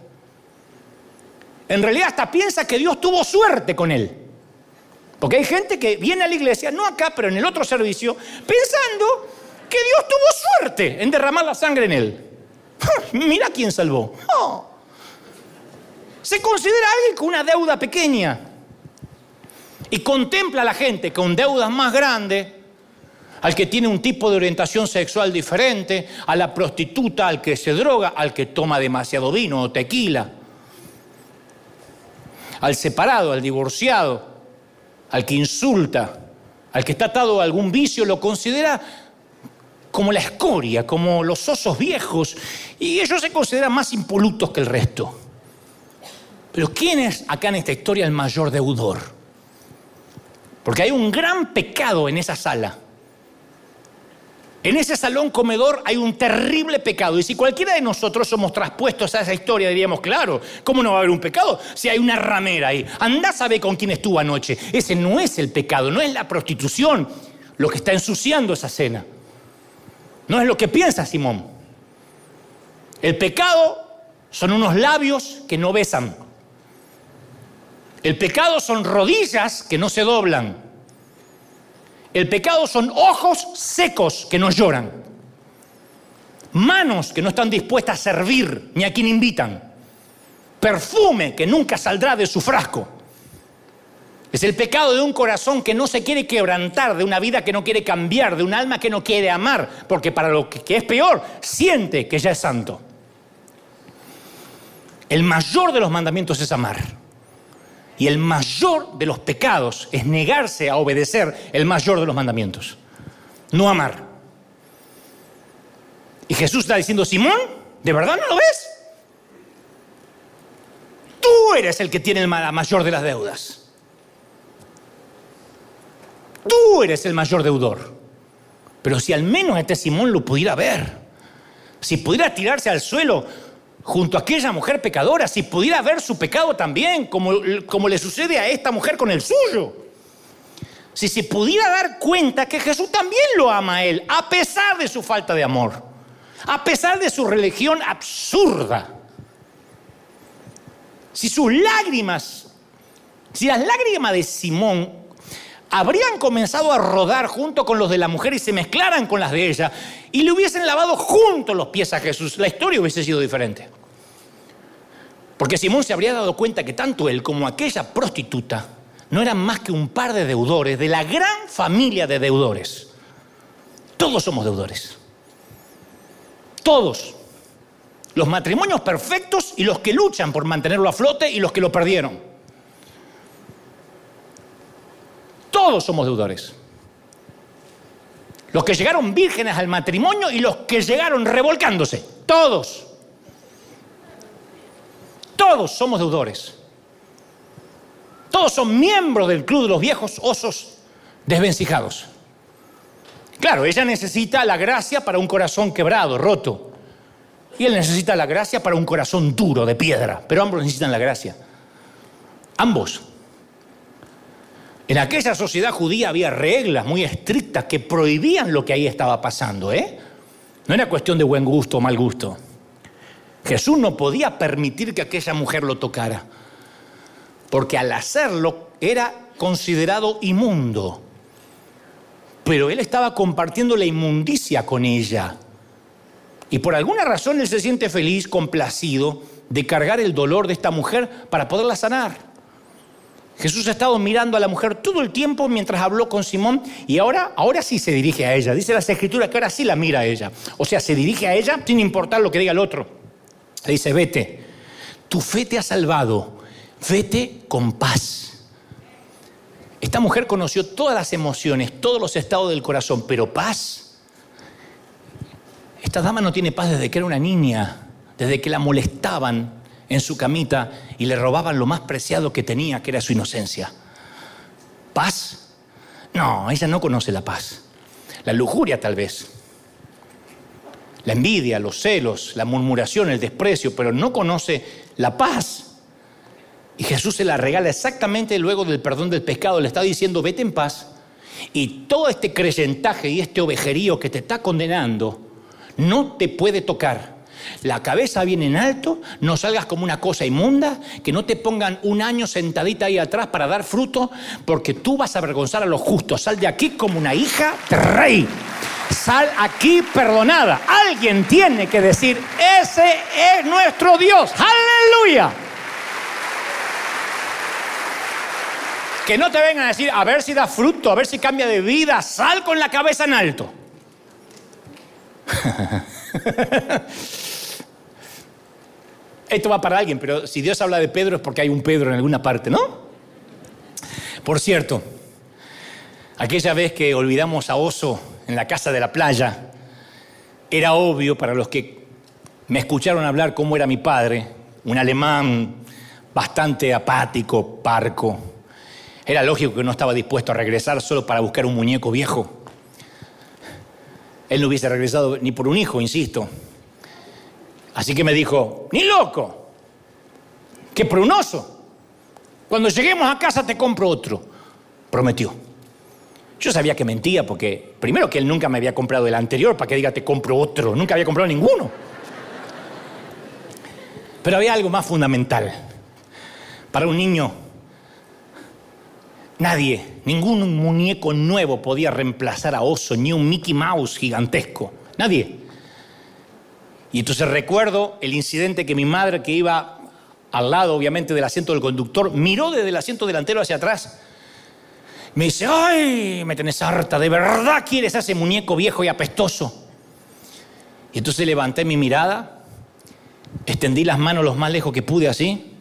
En realidad hasta piensa que Dios tuvo suerte con él. Porque hay gente que viene a la iglesia, no acá, pero en el otro servicio, pensando que Dios tuvo suerte en derramar la sangre en él. Mira quién salvó. Se considera alguien con una deuda pequeña y contempla a la gente con deudas más grandes, al que tiene un tipo de orientación sexual diferente, a la prostituta, al que se droga, al que toma demasiado vino o tequila, al separado, al divorciado al que insulta, al que está atado a algún vicio, lo considera como la escoria, como los osos viejos, y ellos se consideran más impolutos que el resto. Pero ¿quién es acá en esta historia el mayor deudor? Porque hay un gran pecado en esa sala. En ese salón comedor hay un terrible pecado. Y si cualquiera de nosotros somos traspuestos a esa historia, diríamos, claro, ¿cómo no va a haber un pecado si hay una ramera ahí? Andá a saber con quién estuvo anoche. Ese no es el pecado, no es la prostitución lo que está ensuciando esa cena. No es lo que piensa Simón. El pecado son unos labios que no besan. El pecado son rodillas que no se doblan. El pecado son ojos secos que no lloran. Manos que no están dispuestas a servir ni a quien invitan. Perfume que nunca saldrá de su frasco. Es el pecado de un corazón que no se quiere quebrantar, de una vida que no quiere cambiar, de un alma que no quiere amar, porque para lo que es peor, siente que ya es santo. El mayor de los mandamientos es amar. Y el mayor de los pecados es negarse a obedecer el mayor de los mandamientos. No amar. Y Jesús está diciendo, Simón, ¿de verdad no lo ves? Tú eres el que tiene la mayor de las deudas. Tú eres el mayor deudor. Pero si al menos este Simón lo pudiera ver, si pudiera tirarse al suelo junto a aquella mujer pecadora, si pudiera ver su pecado también, como, como le sucede a esta mujer con el suyo. Si se pudiera dar cuenta que Jesús también lo ama a él, a pesar de su falta de amor, a pesar de su religión absurda. Si sus lágrimas, si las lágrimas de Simón habrían comenzado a rodar junto con los de la mujer y se mezclaran con las de ella y le hubiesen lavado juntos los pies a Jesús, la historia hubiese sido diferente. Porque Simón se habría dado cuenta que tanto él como aquella prostituta no eran más que un par de deudores de la gran familia de deudores. Todos somos deudores. Todos. Los matrimonios perfectos y los que luchan por mantenerlo a flote y los que lo perdieron. Todos somos deudores. Los que llegaron vírgenes al matrimonio y los que llegaron revolcándose. Todos. Todos somos deudores. Todos son miembros del club de los viejos osos desvencijados. Claro, ella necesita la gracia para un corazón quebrado, roto. Y él necesita la gracia para un corazón duro, de piedra. Pero ambos necesitan la gracia. Ambos. En aquella sociedad judía había reglas muy estrictas que prohibían lo que ahí estaba pasando. ¿eh? No era cuestión de buen gusto o mal gusto. Jesús no podía permitir que aquella mujer lo tocara, porque al hacerlo era considerado inmundo. Pero él estaba compartiendo la inmundicia con ella. Y por alguna razón él se siente feliz, complacido de cargar el dolor de esta mujer para poderla sanar. Jesús ha estado mirando a la mujer todo el tiempo mientras habló con Simón y ahora, ahora sí se dirige a ella. Dice las escrituras que ahora sí la mira a ella. O sea, se dirige a ella sin importar lo que diga el otro. Le dice, vete, tu fe te ha salvado, vete con paz. Esta mujer conoció todas las emociones, todos los estados del corazón, pero paz. Esta dama no tiene paz desde que era una niña, desde que la molestaban en su camita y le robaban lo más preciado que tenía, que era su inocencia. ¿Paz? No, ella no conoce la paz. La lujuria tal vez. La envidia, los celos, la murmuración, el desprecio, pero no conoce la paz. Y Jesús se la regala exactamente luego del perdón del pecado. Le está diciendo, vete en paz. Y todo este creyentaje y este ovejerío que te está condenando no te puede tocar la cabeza bien en alto, no salgas como una cosa inmunda, que no te pongan un año sentadita ahí atrás para dar fruto, porque tú vas a avergonzar a los justos. Sal de aquí como una hija de rey. Sal aquí perdonada. Alguien tiene que decir, ese es nuestro Dios. Aleluya. Que no te vengan a decir, a ver si da fruto, a ver si cambia de vida. Sal con la cabeza en alto. Esto va para alguien, pero si Dios habla de Pedro es porque hay un Pedro en alguna parte, ¿no? Por cierto, aquella vez que olvidamos a Oso en la casa de la playa, Era obvio para los que me escucharon hablar cómo era mi padre, un alemán bastante apático, parco. Era lógico que no estaba dispuesto a regresar solo para buscar un muñeco viejo. Él no hubiese regresado ni por un hijo, insisto. Así que me dijo, ni loco, que por un oso. Cuando lleguemos a casa te compro otro. Prometió. Yo sabía que mentía porque, primero que él nunca me había comprado el anterior, para que diga te compro otro. Nunca había comprado ninguno. Pero había algo más fundamental. Para un niño, nadie, ningún muñeco nuevo podía reemplazar a Oso, ni un Mickey Mouse gigantesco. Nadie. Y entonces recuerdo el incidente que mi madre, que iba al lado, obviamente, del asiento del conductor, miró desde el asiento delantero hacia atrás. Me dice, ay, me tenés harta, ¿de verdad quieres a ese muñeco viejo y apestoso? Y entonces levanté mi mirada, extendí las manos lo más lejos que pude así,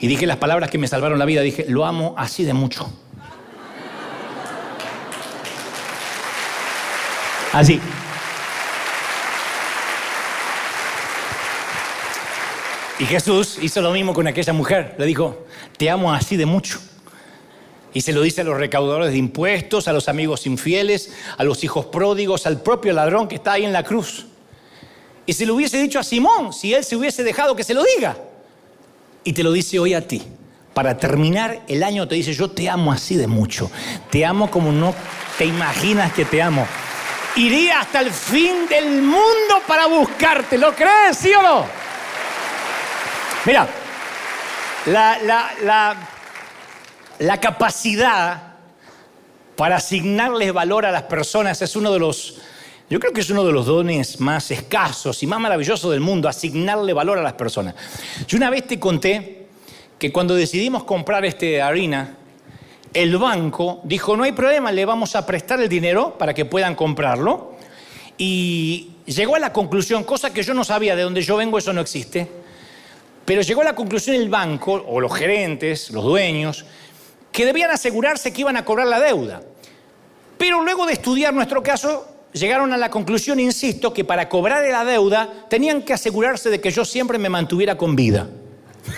y dije las palabras que me salvaron la vida, dije, lo amo así de mucho. Así. Y Jesús hizo lo mismo con aquella mujer. Le dijo, te amo así de mucho. Y se lo dice a los recaudadores de impuestos, a los amigos infieles, a los hijos pródigos, al propio ladrón que está ahí en la cruz. Y se lo hubiese dicho a Simón, si él se hubiese dejado que se lo diga. Y te lo dice hoy a ti. Para terminar el año te dice, yo te amo así de mucho. Te amo como no te imaginas que te amo. Iría hasta el fin del mundo para buscarte. ¿Lo crees, sí o no? Mira, la, capacidad para asignarles valor a las personas es uno de los, yo creo que es uno de los dones más escasos y más maravillosos del mundo, asignarle valor a las personas. Yo una vez te conté que cuando decidimos comprar este harina, el banco dijo, no hay problema, le vamos a prestar el dinero para que puedan comprarlo. Y llegó a la conclusión, cosa que yo no sabía, de donde yo vengo eso no existe, pero llegó a la conclusión el banco, o los gerentes, los dueños, que debían asegurarse que iban a cobrar la deuda. Pero luego de estudiar nuestro caso, llegaron a la conclusión, insisto, que para cobrar la deuda tenían que asegurarse de que yo siempre me mantuviera con vida.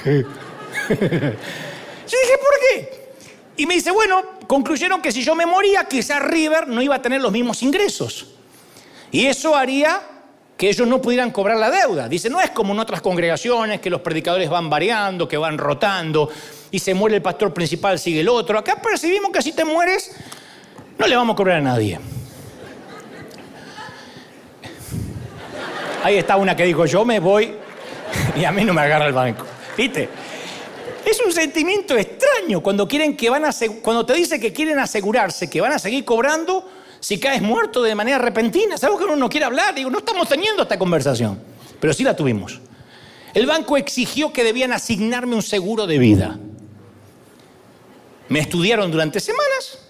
yo dije, ¿por qué? Y me dice, bueno, concluyeron que si yo me moría, quizás River no iba a tener los mismos ingresos. Y eso haría que ellos no pudieran cobrar la deuda. Dice, no es como en otras congregaciones que los predicadores van variando, que van rotando, y se muere el pastor principal, sigue el otro. Acá percibimos que si te mueres, no le vamos a cobrar a nadie. Ahí está una que dijo, yo me voy y a mí no me agarra el banco. ¿Viste? Es un sentimiento extraño cuando, quieren que van a, cuando te dice que quieren asegurarse que van a seguir cobrando si caes muerto de manera repentina. Algo que uno no quiere hablar. Digo, no estamos teniendo esta conversación. Pero sí la tuvimos. El banco exigió que debían asignarme un seguro de vida. Me estudiaron durante semanas.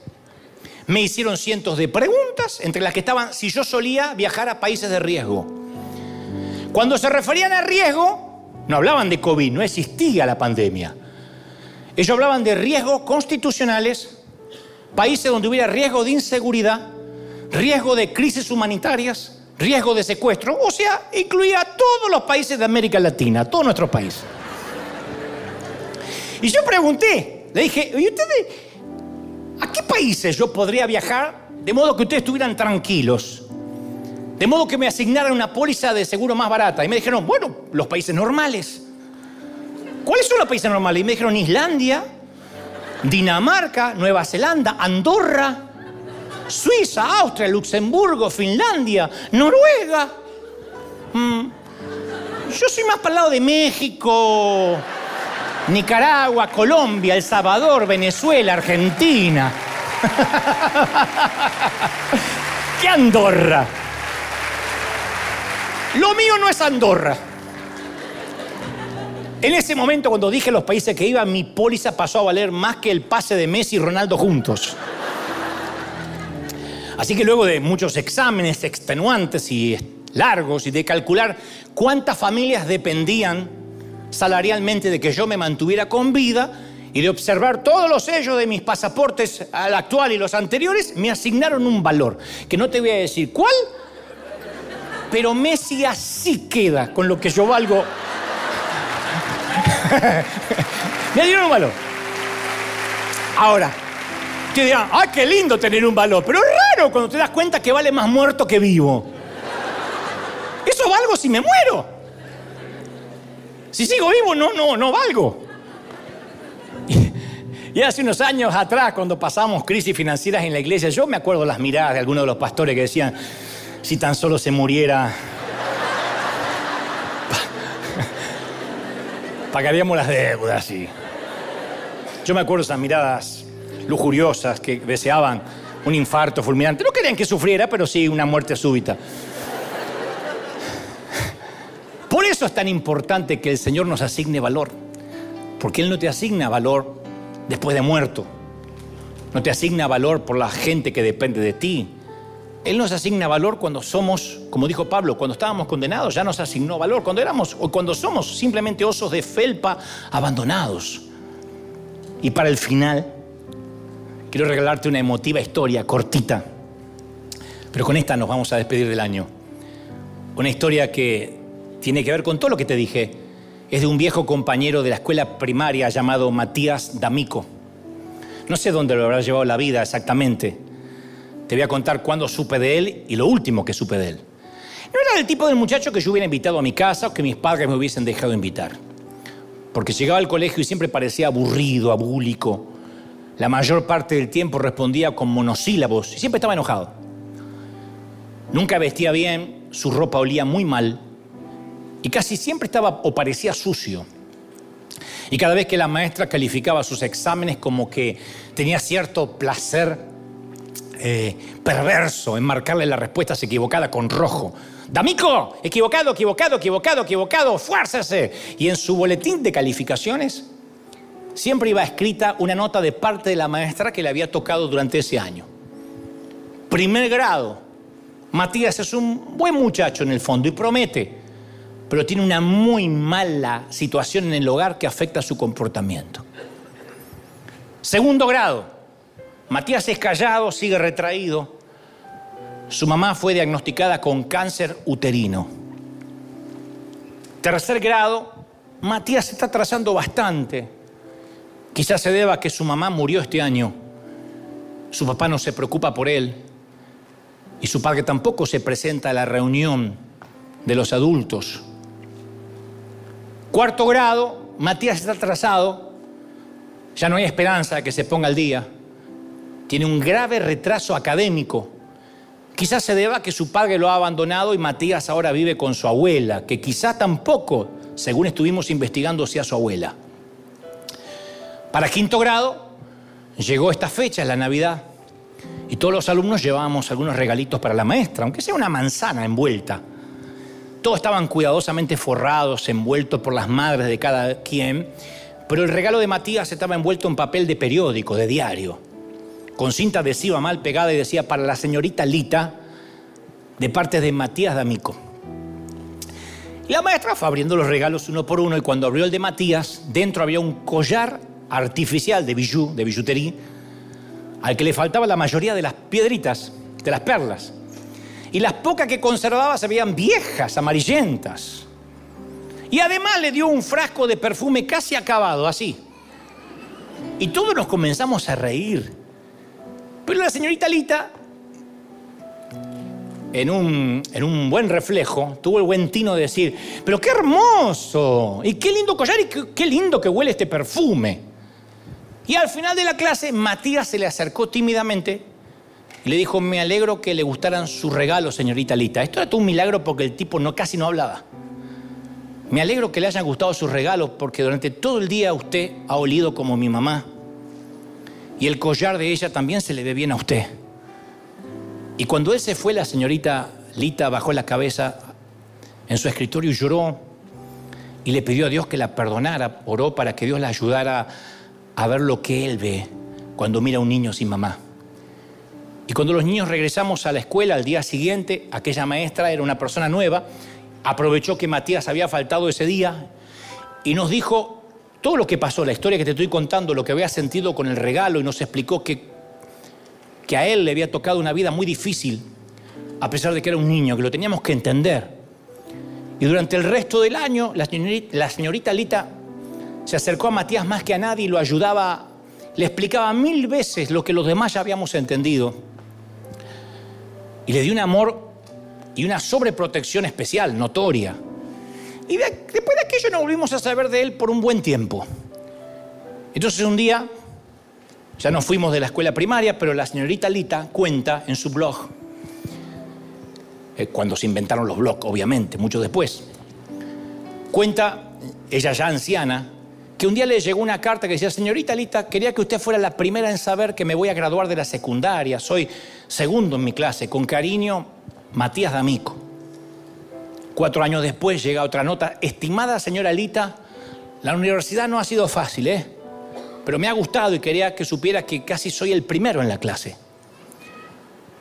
Me hicieron cientos de preguntas, entre las que estaban si yo solía viajar a países de riesgo. Cuando se referían a riesgo, no hablaban de COVID, no existía la pandemia. Ellos hablaban de riesgos constitucionales, países donde hubiera riesgo de inseguridad, riesgo de crisis humanitarias, riesgo de secuestro, o sea, incluía a todos los países de América Latina, todos nuestros países. Y yo pregunté, le dije, ¿y ustedes a qué países yo podría viajar de modo que ustedes estuvieran tranquilos? De modo que me asignaran una póliza de seguro más barata. Y me dijeron, bueno, los países normales. ¿Cuáles son los países normales? Y me dijeron Islandia, Dinamarca, Nueva Zelanda, Andorra, Suiza, Austria, Luxemburgo, Finlandia, Noruega. Mm. Yo soy más para el lado de México, Nicaragua, Colombia, El Salvador, Venezuela, Argentina. ¿Qué Andorra? Lo mío no es Andorra. En ese momento, cuando dije los países que iba, mi póliza pasó a valer más que el pase de Messi y Ronaldo juntos. Así que luego de muchos exámenes extenuantes y largos y de calcular cuántas familias dependían salarialmente de que yo me mantuviera con vida, y de observar todos los sellos de mis pasaportes, al actual y los anteriores, me asignaron un valor, que no te voy a decir cuál, pero Messi así queda con lo que yo valgo. me dieron un valor. Ahora, te dirán, ¡ay, qué lindo tener un valor! Pero es raro cuando te das cuenta que vale más muerto que vivo. Eso valgo si me muero. Si sigo vivo, no, no, no valgo. Y hace unos años atrás, cuando pasamos crisis financieras en la iglesia, yo me acuerdo las miradas de algunos de los pastores que decían, si tan solo se muriera, pagaríamos las deudas. Y... Yo me acuerdo esas miradas lujuriosas que deseaban un infarto fulminante. No querían que sufriera, pero sí una muerte súbita. Por eso es tan importante que el Señor nos asigne valor, porque Él no te asigna valor después de muerto. No te asigna valor por la gente que depende de ti. Él nos asigna valor cuando somos, como dijo Pablo, cuando estábamos condenados, ya nos asignó valor. Cuando éramos o cuando somos simplemente osos de felpa abandonados. Y para el final, quiero regalarte una emotiva historia cortita. Pero con esta nos vamos a despedir del año. Una historia que tiene que ver con todo lo que te dije es de un viejo compañero de la escuela primaria llamado Matías D'Amico. No sé dónde lo habrá llevado la vida exactamente. Te voy a contar cuándo supe de él y lo último que supe de él. No era el tipo de muchacho que yo hubiera invitado a mi casa o que mis padres me hubiesen dejado invitar. Porque llegaba al colegio y siempre parecía aburrido, abúlico. La mayor parte del tiempo respondía con monosílabos y siempre estaba enojado. Nunca vestía bien, su ropa olía muy mal y casi siempre estaba o parecía sucio. Y cada vez que la maestra calificaba sus exámenes como que tenía cierto placer eh, perverso en marcarle las respuestas equivocadas con rojo. D'Amico, equivocado, equivocado, equivocado, equivocado, fuérzase. Y en su boletín de calificaciones siempre iba escrita una nota de parte de la maestra que le había tocado durante ese año. Primer grado. Matías es un buen muchacho en el fondo y promete pero tiene una muy mala situación en el hogar que afecta su comportamiento. Segundo grado, Matías es callado, sigue retraído. Su mamá fue diagnosticada con cáncer uterino. Tercer grado, Matías se está atrasando bastante. Quizás se deba a que su mamá murió este año. Su papá no se preocupa por él. Y su padre tampoco se presenta a la reunión de los adultos. Cuarto grado, Matías está atrasado, ya no hay esperanza de que se ponga al día. Tiene un grave retraso académico. Quizás se deba a que su padre lo ha abandonado y Matías ahora vive con su abuela, que quizás tampoco, según estuvimos investigando, sea su abuela. Para quinto grado, llegó esta fecha, la Navidad, y todos los alumnos llevábamos algunos regalitos para la maestra, aunque sea una manzana envuelta. Todos estaban cuidadosamente forrados, envueltos por las madres de cada quien, pero el regalo de Matías estaba envuelto en papel de periódico, de diario, con cinta adhesiva mal pegada y decía para la señorita Lita, de parte de Matías D'Amico. La maestra fue abriendo los regalos uno por uno y cuando abrió el de Matías, dentro había un collar artificial de bijú, de billutería, al que le faltaba la mayoría de las piedritas, de las perlas y las pocas que conservaba se veían viejas, amarillentas. Y además le dio un frasco de perfume casi acabado, así. Y todos nos comenzamos a reír. Pero la señorita Lita, en un, en un buen reflejo, tuvo el buen tino de decir, pero qué hermoso, y qué lindo collar, y qué lindo que huele este perfume. Y al final de la clase, Matías se le acercó tímidamente y le dijo, me alegro que le gustaran sus regalos, señorita Lita. Esto era todo un milagro porque el tipo no, casi no hablaba. Me alegro que le hayan gustado sus regalos porque durante todo el día usted ha olido como mi mamá. Y el collar de ella también se le ve bien a usted. Y cuando él se fue, la señorita Lita bajó la cabeza en su escritorio y lloró. Y le pidió a Dios que la perdonara, oró para que Dios la ayudara a ver lo que él ve cuando mira a un niño sin mamá. Y cuando los niños regresamos a la escuela al día siguiente, aquella maestra era una persona nueva, aprovechó que Matías había faltado ese día y nos dijo todo lo que pasó, la historia que te estoy contando, lo que había sentido con el regalo y nos explicó que, que a él le había tocado una vida muy difícil, a pesar de que era un niño, que lo teníamos que entender. Y durante el resto del año, la señorita, la señorita Lita se acercó a Matías más que a nadie y lo ayudaba, le explicaba mil veces lo que los demás ya habíamos entendido. Y le dio un amor y una sobreprotección especial, notoria. Y después de aquello no volvimos a saber de él por un buen tiempo. Entonces un día, ya nos fuimos de la escuela primaria, pero la señorita Lita cuenta en su blog, eh, cuando se inventaron los blogs, obviamente, mucho después, cuenta, ella ya anciana, que un día le llegó una carta que decía, señorita Lita, quería que usted fuera la primera en saber que me voy a graduar de la secundaria, soy segundo en mi clase, con cariño, Matías D'Amico. Cuatro años después llega otra nota, estimada señora Lita, la universidad no ha sido fácil, ¿eh? Pero me ha gustado y quería que supiera que casi soy el primero en la clase.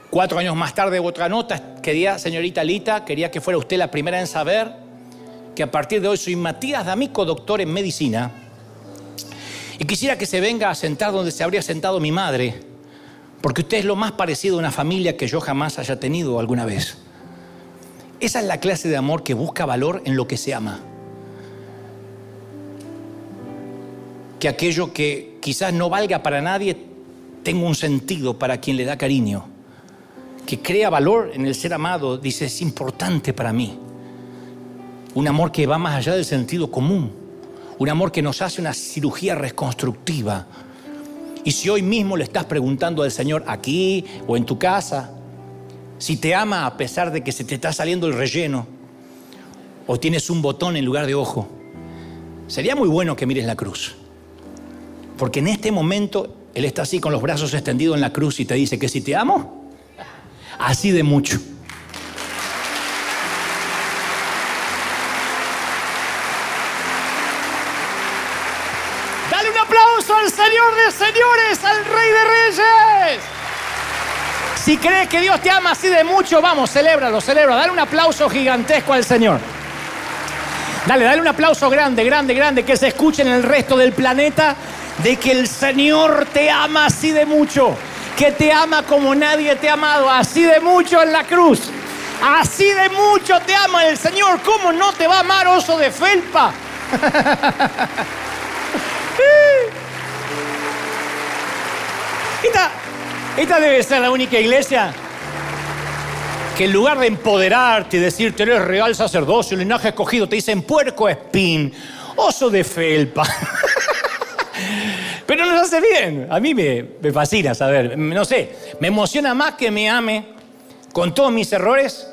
Cuatro años más tarde otra nota, quería, señorita Lita, quería que fuera usted la primera en saber que a partir de hoy soy Matías D'Amico, doctor en medicina, y quisiera que se venga a sentar donde se habría sentado mi madre, porque usted es lo más parecido a una familia que yo jamás haya tenido alguna vez. Esa es la clase de amor que busca valor en lo que se ama. Que aquello que quizás no valga para nadie tenga un sentido para quien le da cariño. Que crea valor en el ser amado, dice, es importante para mí. Un amor que va más allá del sentido común. Un amor que nos hace una cirugía reconstructiva. Y si hoy mismo le estás preguntando al Señor aquí o en tu casa, si te ama a pesar de que se te está saliendo el relleno o tienes un botón en lugar de ojo, sería muy bueno que mires la cruz. Porque en este momento Él está así con los brazos extendidos en la cruz y te dice que si te amo, así de mucho. Señores, al Rey de Reyes. Si crees que Dios te ama así de mucho, vamos, celébralo, celebra. Dale un aplauso gigantesco al Señor. Dale, dale un aplauso grande, grande, grande, que se escuche en el resto del planeta de que el Señor te ama así de mucho, que te ama como nadie te ha amado, así de mucho en la cruz. Así de mucho te ama el Señor. ¿Cómo no te va a amar, oso de felpa? Esta, debe ser la única iglesia que en lugar de empoderarte y decirte eres real sacerdocio, linaje escogido, te dicen puerco espín, oso de felpa. Pero nos hace bien. A mí me, me, fascina saber. No sé, me emociona más que me ame con todos mis errores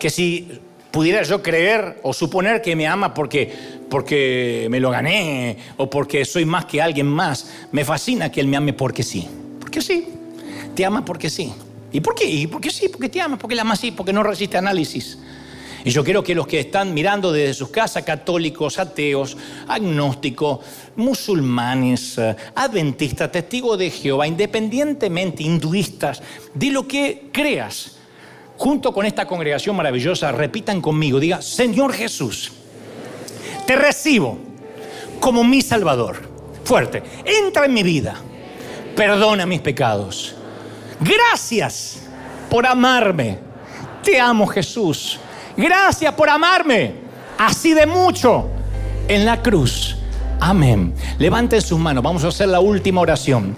que si pudiera yo creer o suponer que me ama porque, porque me lo gané o porque soy más que alguien más. Me fascina que él me ame porque sí. Porque sí. Te ama porque sí. ¿Y por qué? ¿Y por qué sí? Porque te ama, porque la ama así, porque no resiste análisis. Y yo quiero que los que están mirando desde sus casas, católicos, ateos, agnósticos, musulmanes, eh, adventistas, testigos de Jehová, independientemente, hinduistas, de lo que creas, junto con esta congregación maravillosa, repitan conmigo, diga, Señor Jesús, te recibo como mi Salvador. Fuerte, entra en mi vida, perdona mis pecados. Gracias por amarme. Te amo Jesús. Gracias por amarme así de mucho en la cruz. Amén. Levanten sus manos, vamos a hacer la última oración.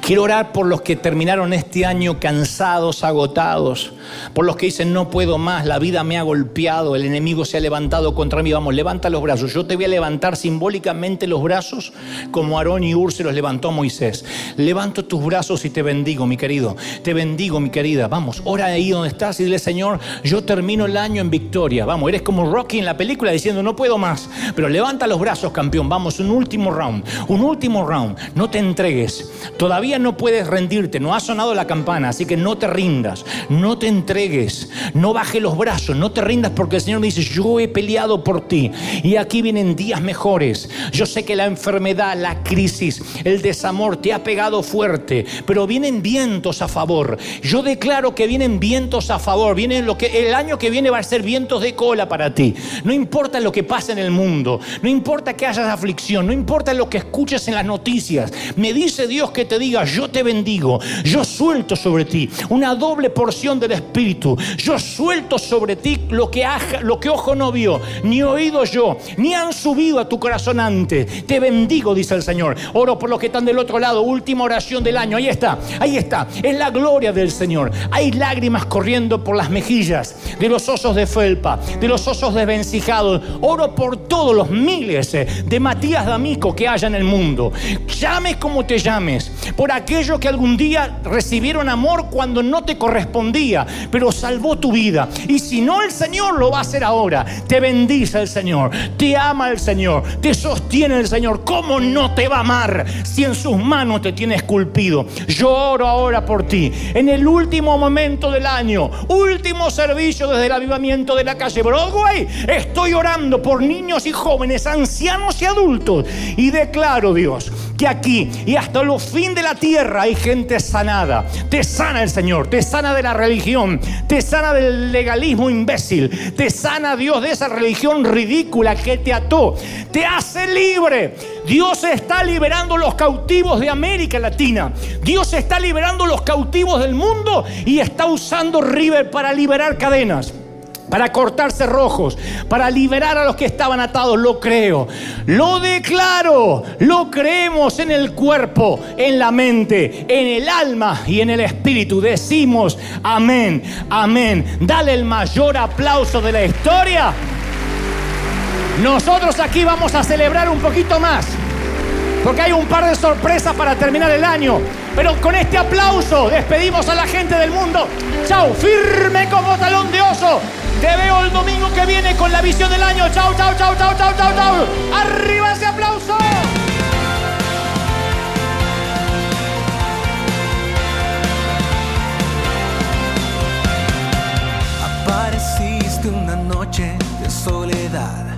Quiero orar por los que terminaron este año cansados, agotados, por los que dicen no puedo más, la vida me ha golpeado, el enemigo se ha levantado contra mí. Vamos, levanta los brazos. Yo te voy a levantar simbólicamente los brazos como Aarón y Ur los levantó Moisés. Levanto tus brazos y te bendigo, mi querido. Te bendigo, mi querida. Vamos, ora ahí donde estás y dile, Señor, yo termino el año en victoria. Vamos, eres como Rocky en la película diciendo no puedo más, pero levanta los brazos, campeón. Vamos, un último round, un último round. No te entregues. Todavía no puedes rendirte. No ha sonado la campana, así que no te rindas. No te entregues. No baje los brazos. No te rindas porque el Señor me dice, yo he peleado por ti. Y aquí vienen días mejores. Yo sé que la enfermedad, la crisis, el desamor te ha pegado fuerte, pero vienen vientos a favor. Yo declaro que vienen vientos a favor. Vienen lo que el año que viene va a ser vientos de cola para ti. No importa lo que pase en el mundo. No importa que hayas aflicción no importa lo que escuches en las noticias. Me dice Dios que te diga, yo te bendigo, yo suelto sobre ti una doble porción del Espíritu. Yo suelto sobre ti lo que, lo que ojo no vio, ni oído yo, ni han subido a tu corazón antes. Te bendigo, dice el Señor. Oro por los que están del otro lado, última oración del año. Ahí está, ahí está. Es la gloria del Señor. Hay lágrimas corriendo por las mejillas de los osos de felpa, de los osos desvencijados. Oro por todos los miles de Matías D'Amico que haya en el mundo. Llames como te llames, por aquellos que algún día recibieron amor cuando no te correspondía, pero salvó tu vida. Y si no, el Señor lo va a hacer ahora. Te bendice el Señor, te ama el Señor, te sostiene el Señor. ¿Cómo no te va a amar si en sus manos te tiene esculpido? Yo oro ahora por ti. En el último momento del año, último servicio desde el avivamiento de la calle Broadway, estoy orando por niños y jóvenes, ancianos y adultos. Y declaro, Dios, que aquí y hasta los fin de la tierra hay gente sanada. Te sana el Señor, te sana de la religión, te sana del legalismo imbécil, te sana Dios de esa religión ridícula que te ató, te hace libre. Dios está liberando los cautivos de América Latina. Dios está liberando los cautivos del mundo y está usando River para liberar cadenas para cortar cerrojos, para liberar a los que estaban atados. Lo creo, lo declaro, lo creemos en el cuerpo, en la mente, en el alma y en el espíritu. Decimos amén, amén. Dale el mayor aplauso de la historia. Nosotros aquí vamos a celebrar un poquito más, porque hay un par de sorpresas para terminar el año. Pero con este aplauso despedimos a la gente del mundo. Chao, firme como talón de oso. Te veo el domingo que viene con la visión del año. Chao, chao, chao, chao, chao, chao, chao. Arriba ese aplauso. Apareciste una noche de soledad,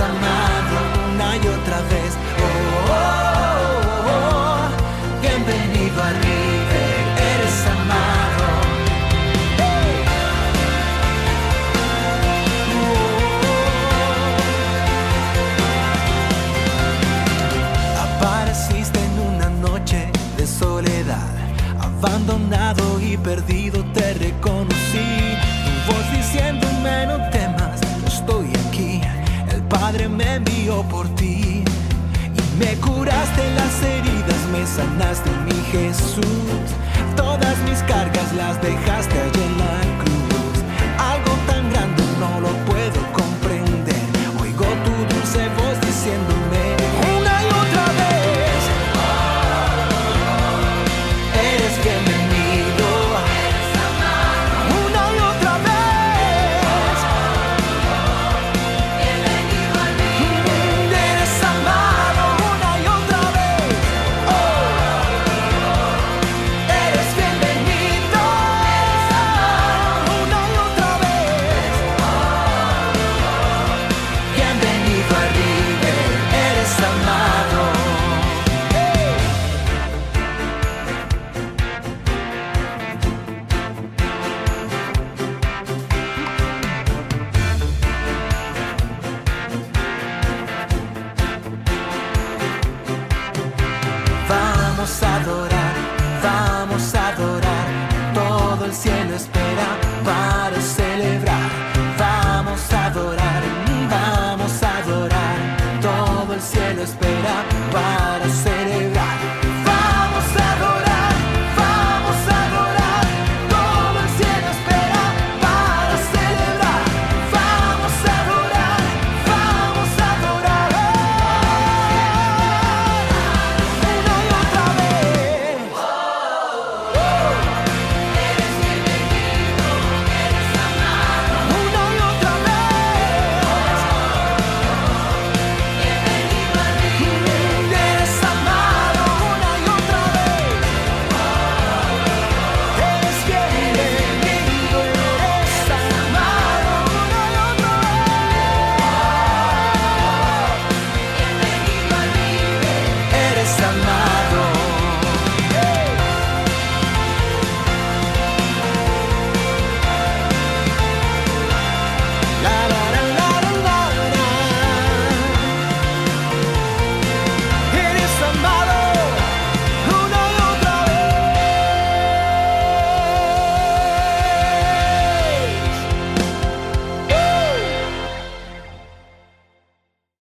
amado una y otra vez. oh, oh, oh bienvenido a eres amado. Apareciste en una noche de soledad, abandonado y perdido por ti y me curaste las heridas, me sanaste mi Jesús. Todas mis cargas las dejaste allí en